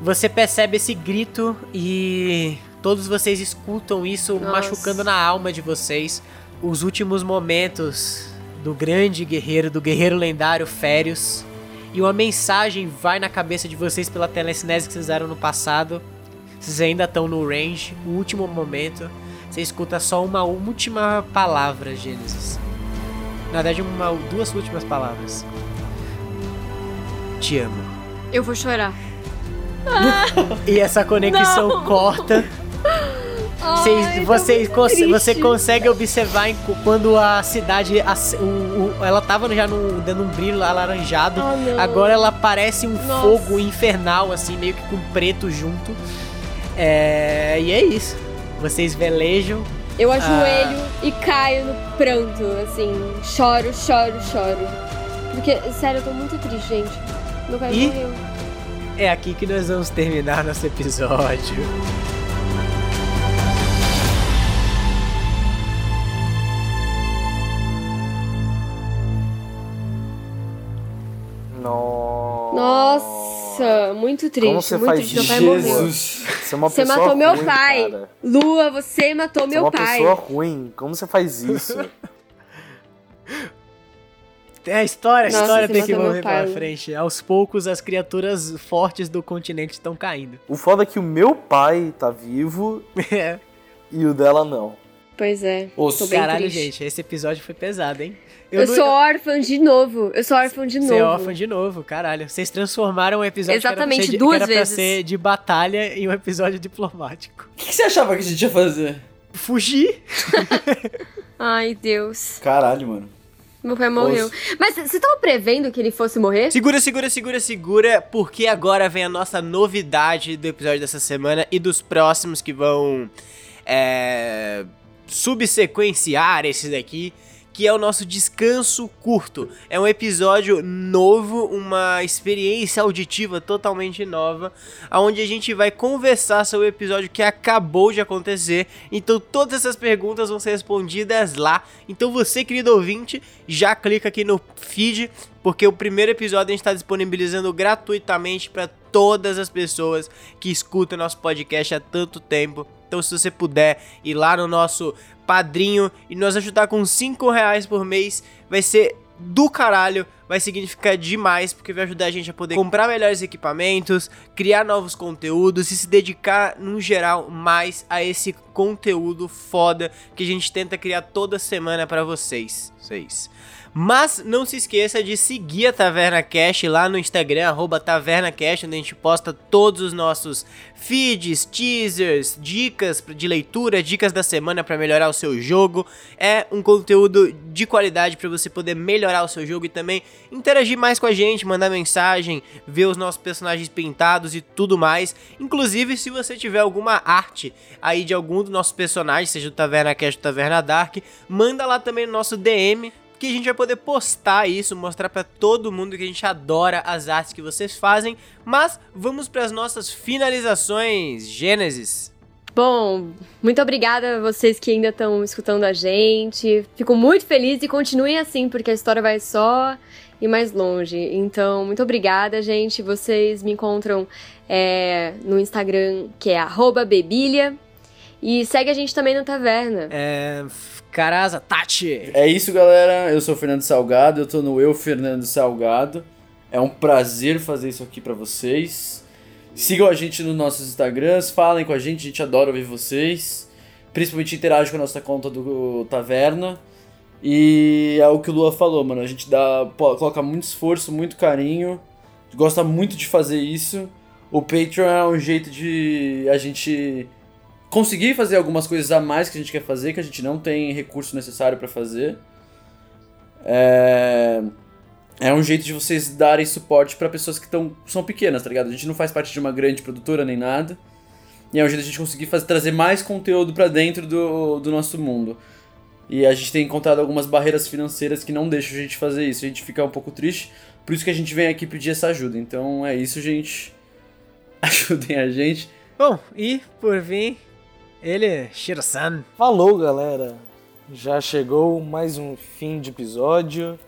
Você percebe esse grito e todos vocês escutam isso Nossa. machucando na alma de vocês. Os últimos momentos do grande guerreiro, do guerreiro lendário Férios. E uma mensagem vai na cabeça de vocês pela telecinese que vocês usaram no passado. Vocês ainda estão no range, o último momento. Você escuta só uma última palavra, Gênesis. Na verdade, uma, duas últimas palavras. Te amo. Eu vou chorar. E essa conexão Não. corta. Ai, tô você, você consegue observar em- quando a cidade. ac- o- o- ela tava já num- dando um brilho alaranjado. Ah, não. Agora ela parece um Nossa. fogo infernal, assim, meio que com preto junto. É, e é isso. Vocês velejam. Eu Ah. ajoelho e caio no pranto, assim. Choro, choro, choro. Porque, sério, eu tô muito triste, gente. Meu pai E? morreu. É aqui que nós vamos terminar nosso episódio. Nossa. Nossa, muito triste, você muito faz triste. Meu isso? pai morreu. Você é uma Você matou meu ruim, pai. cara. Lua, você matou Você é meu uma pai. pessoa ruim. Como você faz isso? Tem a história, a Nossa, história você tem que pai. pra frente. Aos poucos, as criaturas fortes do continente estão caindo. o foda é que o meu pai tá vivo É. e o dela não. Pois é. Osso. Tô bem Caralho, triste. gente, esse episódio foi pesado, hein? Eu, não- sou órfã de novo. Eu sou órfã de Você novo. é órfã de novo, caralho. Vocês transformaram um episódio Exatamente, que era pra ser de, duas que era pra vezes. ser de batalha em um episódio diplomático. O que, que você achava que a gente ia fazer? Fugir? Ai, Deus. Caralho, mano. Meu pai morreu. Mas você tava prevendo que ele fosse morrer? Segura, segura, segura, segura, porque agora vem a nossa novidade do episódio dessa semana e dos próximos que vão é, subsequenciar esse daqui, que é o nosso descanso curto. É um episódio novo, uma experiência auditiva totalmente nova, onde a gente vai conversar sobre o episódio que acabou de acontecer. Então todas essas perguntas vão ser respondidas lá. Então você, querido ouvinte, já clica aqui no feed, porque o primeiro episódio a gente está disponibilizando gratuitamente para todas as pessoas que escutam nosso podcast há tanto tempo. Então, se você puder ir lá no nosso padrinho e nos ajudar com 5 reais por mês, vai ser do caralho, vai significar demais, porque vai ajudar a gente a poder comprar melhores equipamentos, criar novos conteúdos e se dedicar, no geral, mais a esse conteúdo foda que a gente tenta criar toda semana pra vocês. vocês. Mas não se esqueça de seguir a Taverna Cash lá no Instagram, arroba Taverna Cash, onde a gente posta todos os nossos feeds, teasers, dicas de leitura, dicas da semana para melhorar o seu jogo. É um conteúdo de qualidade para você poder melhorar o seu jogo e também interagir mais com a gente, mandar mensagem, ver os nossos personagens pintados e tudo mais. Inclusive, se você tiver alguma arte aí de algum dos nossos personagens, seja do Taverna Cash ou Taverna Dark, manda lá também no nosso DM que a gente vai poder postar isso, mostrar para todo mundo que a gente adora as artes que vocês fazem. Mas vamos para as nossas finalizações, Gênesis. Bom, muito obrigada a vocês que ainda estão escutando a gente. Fico muito feliz e continuem assim, porque a história vai só ir mais longe. Então, muito obrigada, gente. Vocês me encontram é, no Instagram, que é bebilha. E segue a gente também na taverna. É. Caraza, Tati! É isso, galera. Eu sou o Fernando Salgado, eu tô no Eu Fernando Salgado. É um prazer fazer isso aqui para vocês. Sigam a gente nos nossos Instagrams, falem com a gente, a gente adora ouvir vocês. Principalmente interage com a nossa conta do Taverna. E é o que o Lua falou, mano. A gente dá, coloca muito esforço, muito carinho. Gosta muito de fazer isso. O Patreon é um jeito de a gente conseguir fazer algumas coisas a mais que a gente quer fazer, que a gente não tem recurso necessário para fazer. É... é um jeito de vocês darem suporte para pessoas que tão, são pequenas, tá ligado? A gente não faz parte de uma grande produtora nem nada. E é um jeito de a gente conseguir fazer, trazer mais conteúdo para dentro do, do nosso mundo. E a gente tem encontrado algumas barreiras financeiras que não deixam a gente fazer isso. A gente fica um pouco triste. Por isso que a gente vem aqui pedir essa ajuda. Então é isso, gente. Ajudem a gente. Bom, e por fim, ele, Shiro-san. Falou, galera. Já chegou mais um fim de episódio.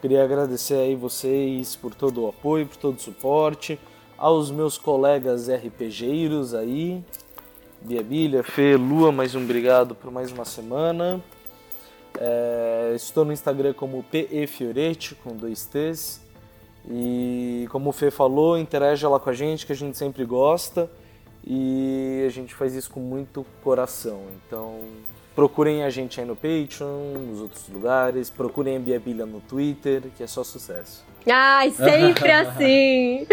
Queria agradecer aí vocês por todo o apoio, por todo o suporte. Aos meus colegas RPGeiros aí. Bia Bilha, Fê, Lua, mais um obrigado por mais uma semana. É, estou no Instagram como PE Fioretti, com dois T's. E como o Fê falou, interage lá com a gente, que a gente sempre gosta e a gente faz isso com muito coração. Então, procurem a gente aí no Patreon, nos outros lugares, procurem a Bia Bilha no Twitter, que é só sucesso. Ai, sempre assim!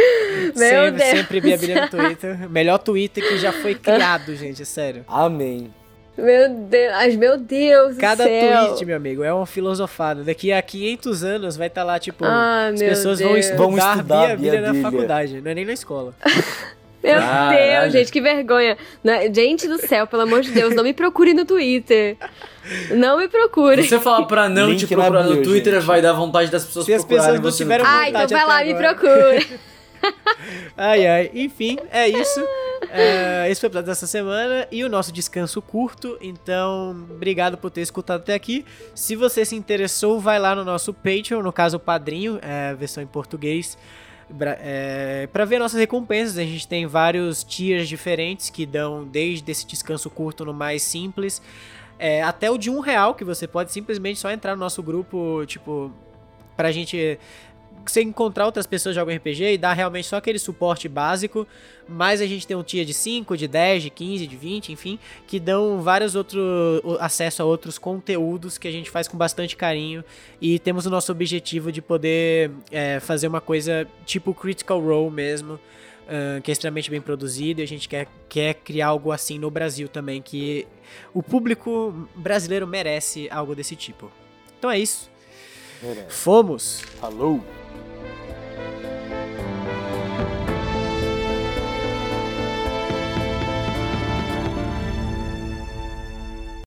Meu sempre, Deus! Sempre Bia Bilha no Twitter. Melhor Twitter que já foi criado, gente, é sério. Amém. Meu Deus, meu Deus Cada do céu. tweet, meu amigo, é uma filosofada. Daqui a 500 anos vai estar tá lá, tipo, Ah, as pessoas vão Deus. estudar, Vão estudar Bia Bilha Bia na faculdade, não é nem na escola. Meu Caralho. Deus, gente, que vergonha. Gente do céu, pelo amor de Deus, não me procure no Twitter. Não me procure. Se você falar pra não Link te procurar no Twitter, gente. vai dar vontade das pessoas Se as procurarem pessoas não você tiveram Twitter. Ah, então vontade vai lá, até me agora. procure. Ai, ai. Enfim, é isso. É, esse foi o episódio dessa semana e o nosso descanso curto. Então, obrigado por ter escutado até aqui. Se você se interessou, vai lá no nosso Patreon, no caso o Padrinho, é, versão em português. É, para ver nossas recompensas, a gente tem vários tiers diferentes que dão desde esse descanso curto no mais simples é, até o de um real, que você pode simplesmente só entrar no nosso grupo, tipo, pra gente você encontrar outras pessoas jogam RPG e dar realmente só aquele suporte básico, mas a gente tem um tier de 5, de 10, de 15, de 20, enfim, que dão vários outros acesso a outros conteúdos que a gente faz com bastante carinho e temos o nosso objetivo de poder é, fazer uma coisa tipo Critical Role mesmo, ah, que é extremamente bem produzido e a gente quer, quer criar algo assim no Brasil também, que o público brasileiro merece algo desse tipo. Então é isso. Merece. Fomos! Falou!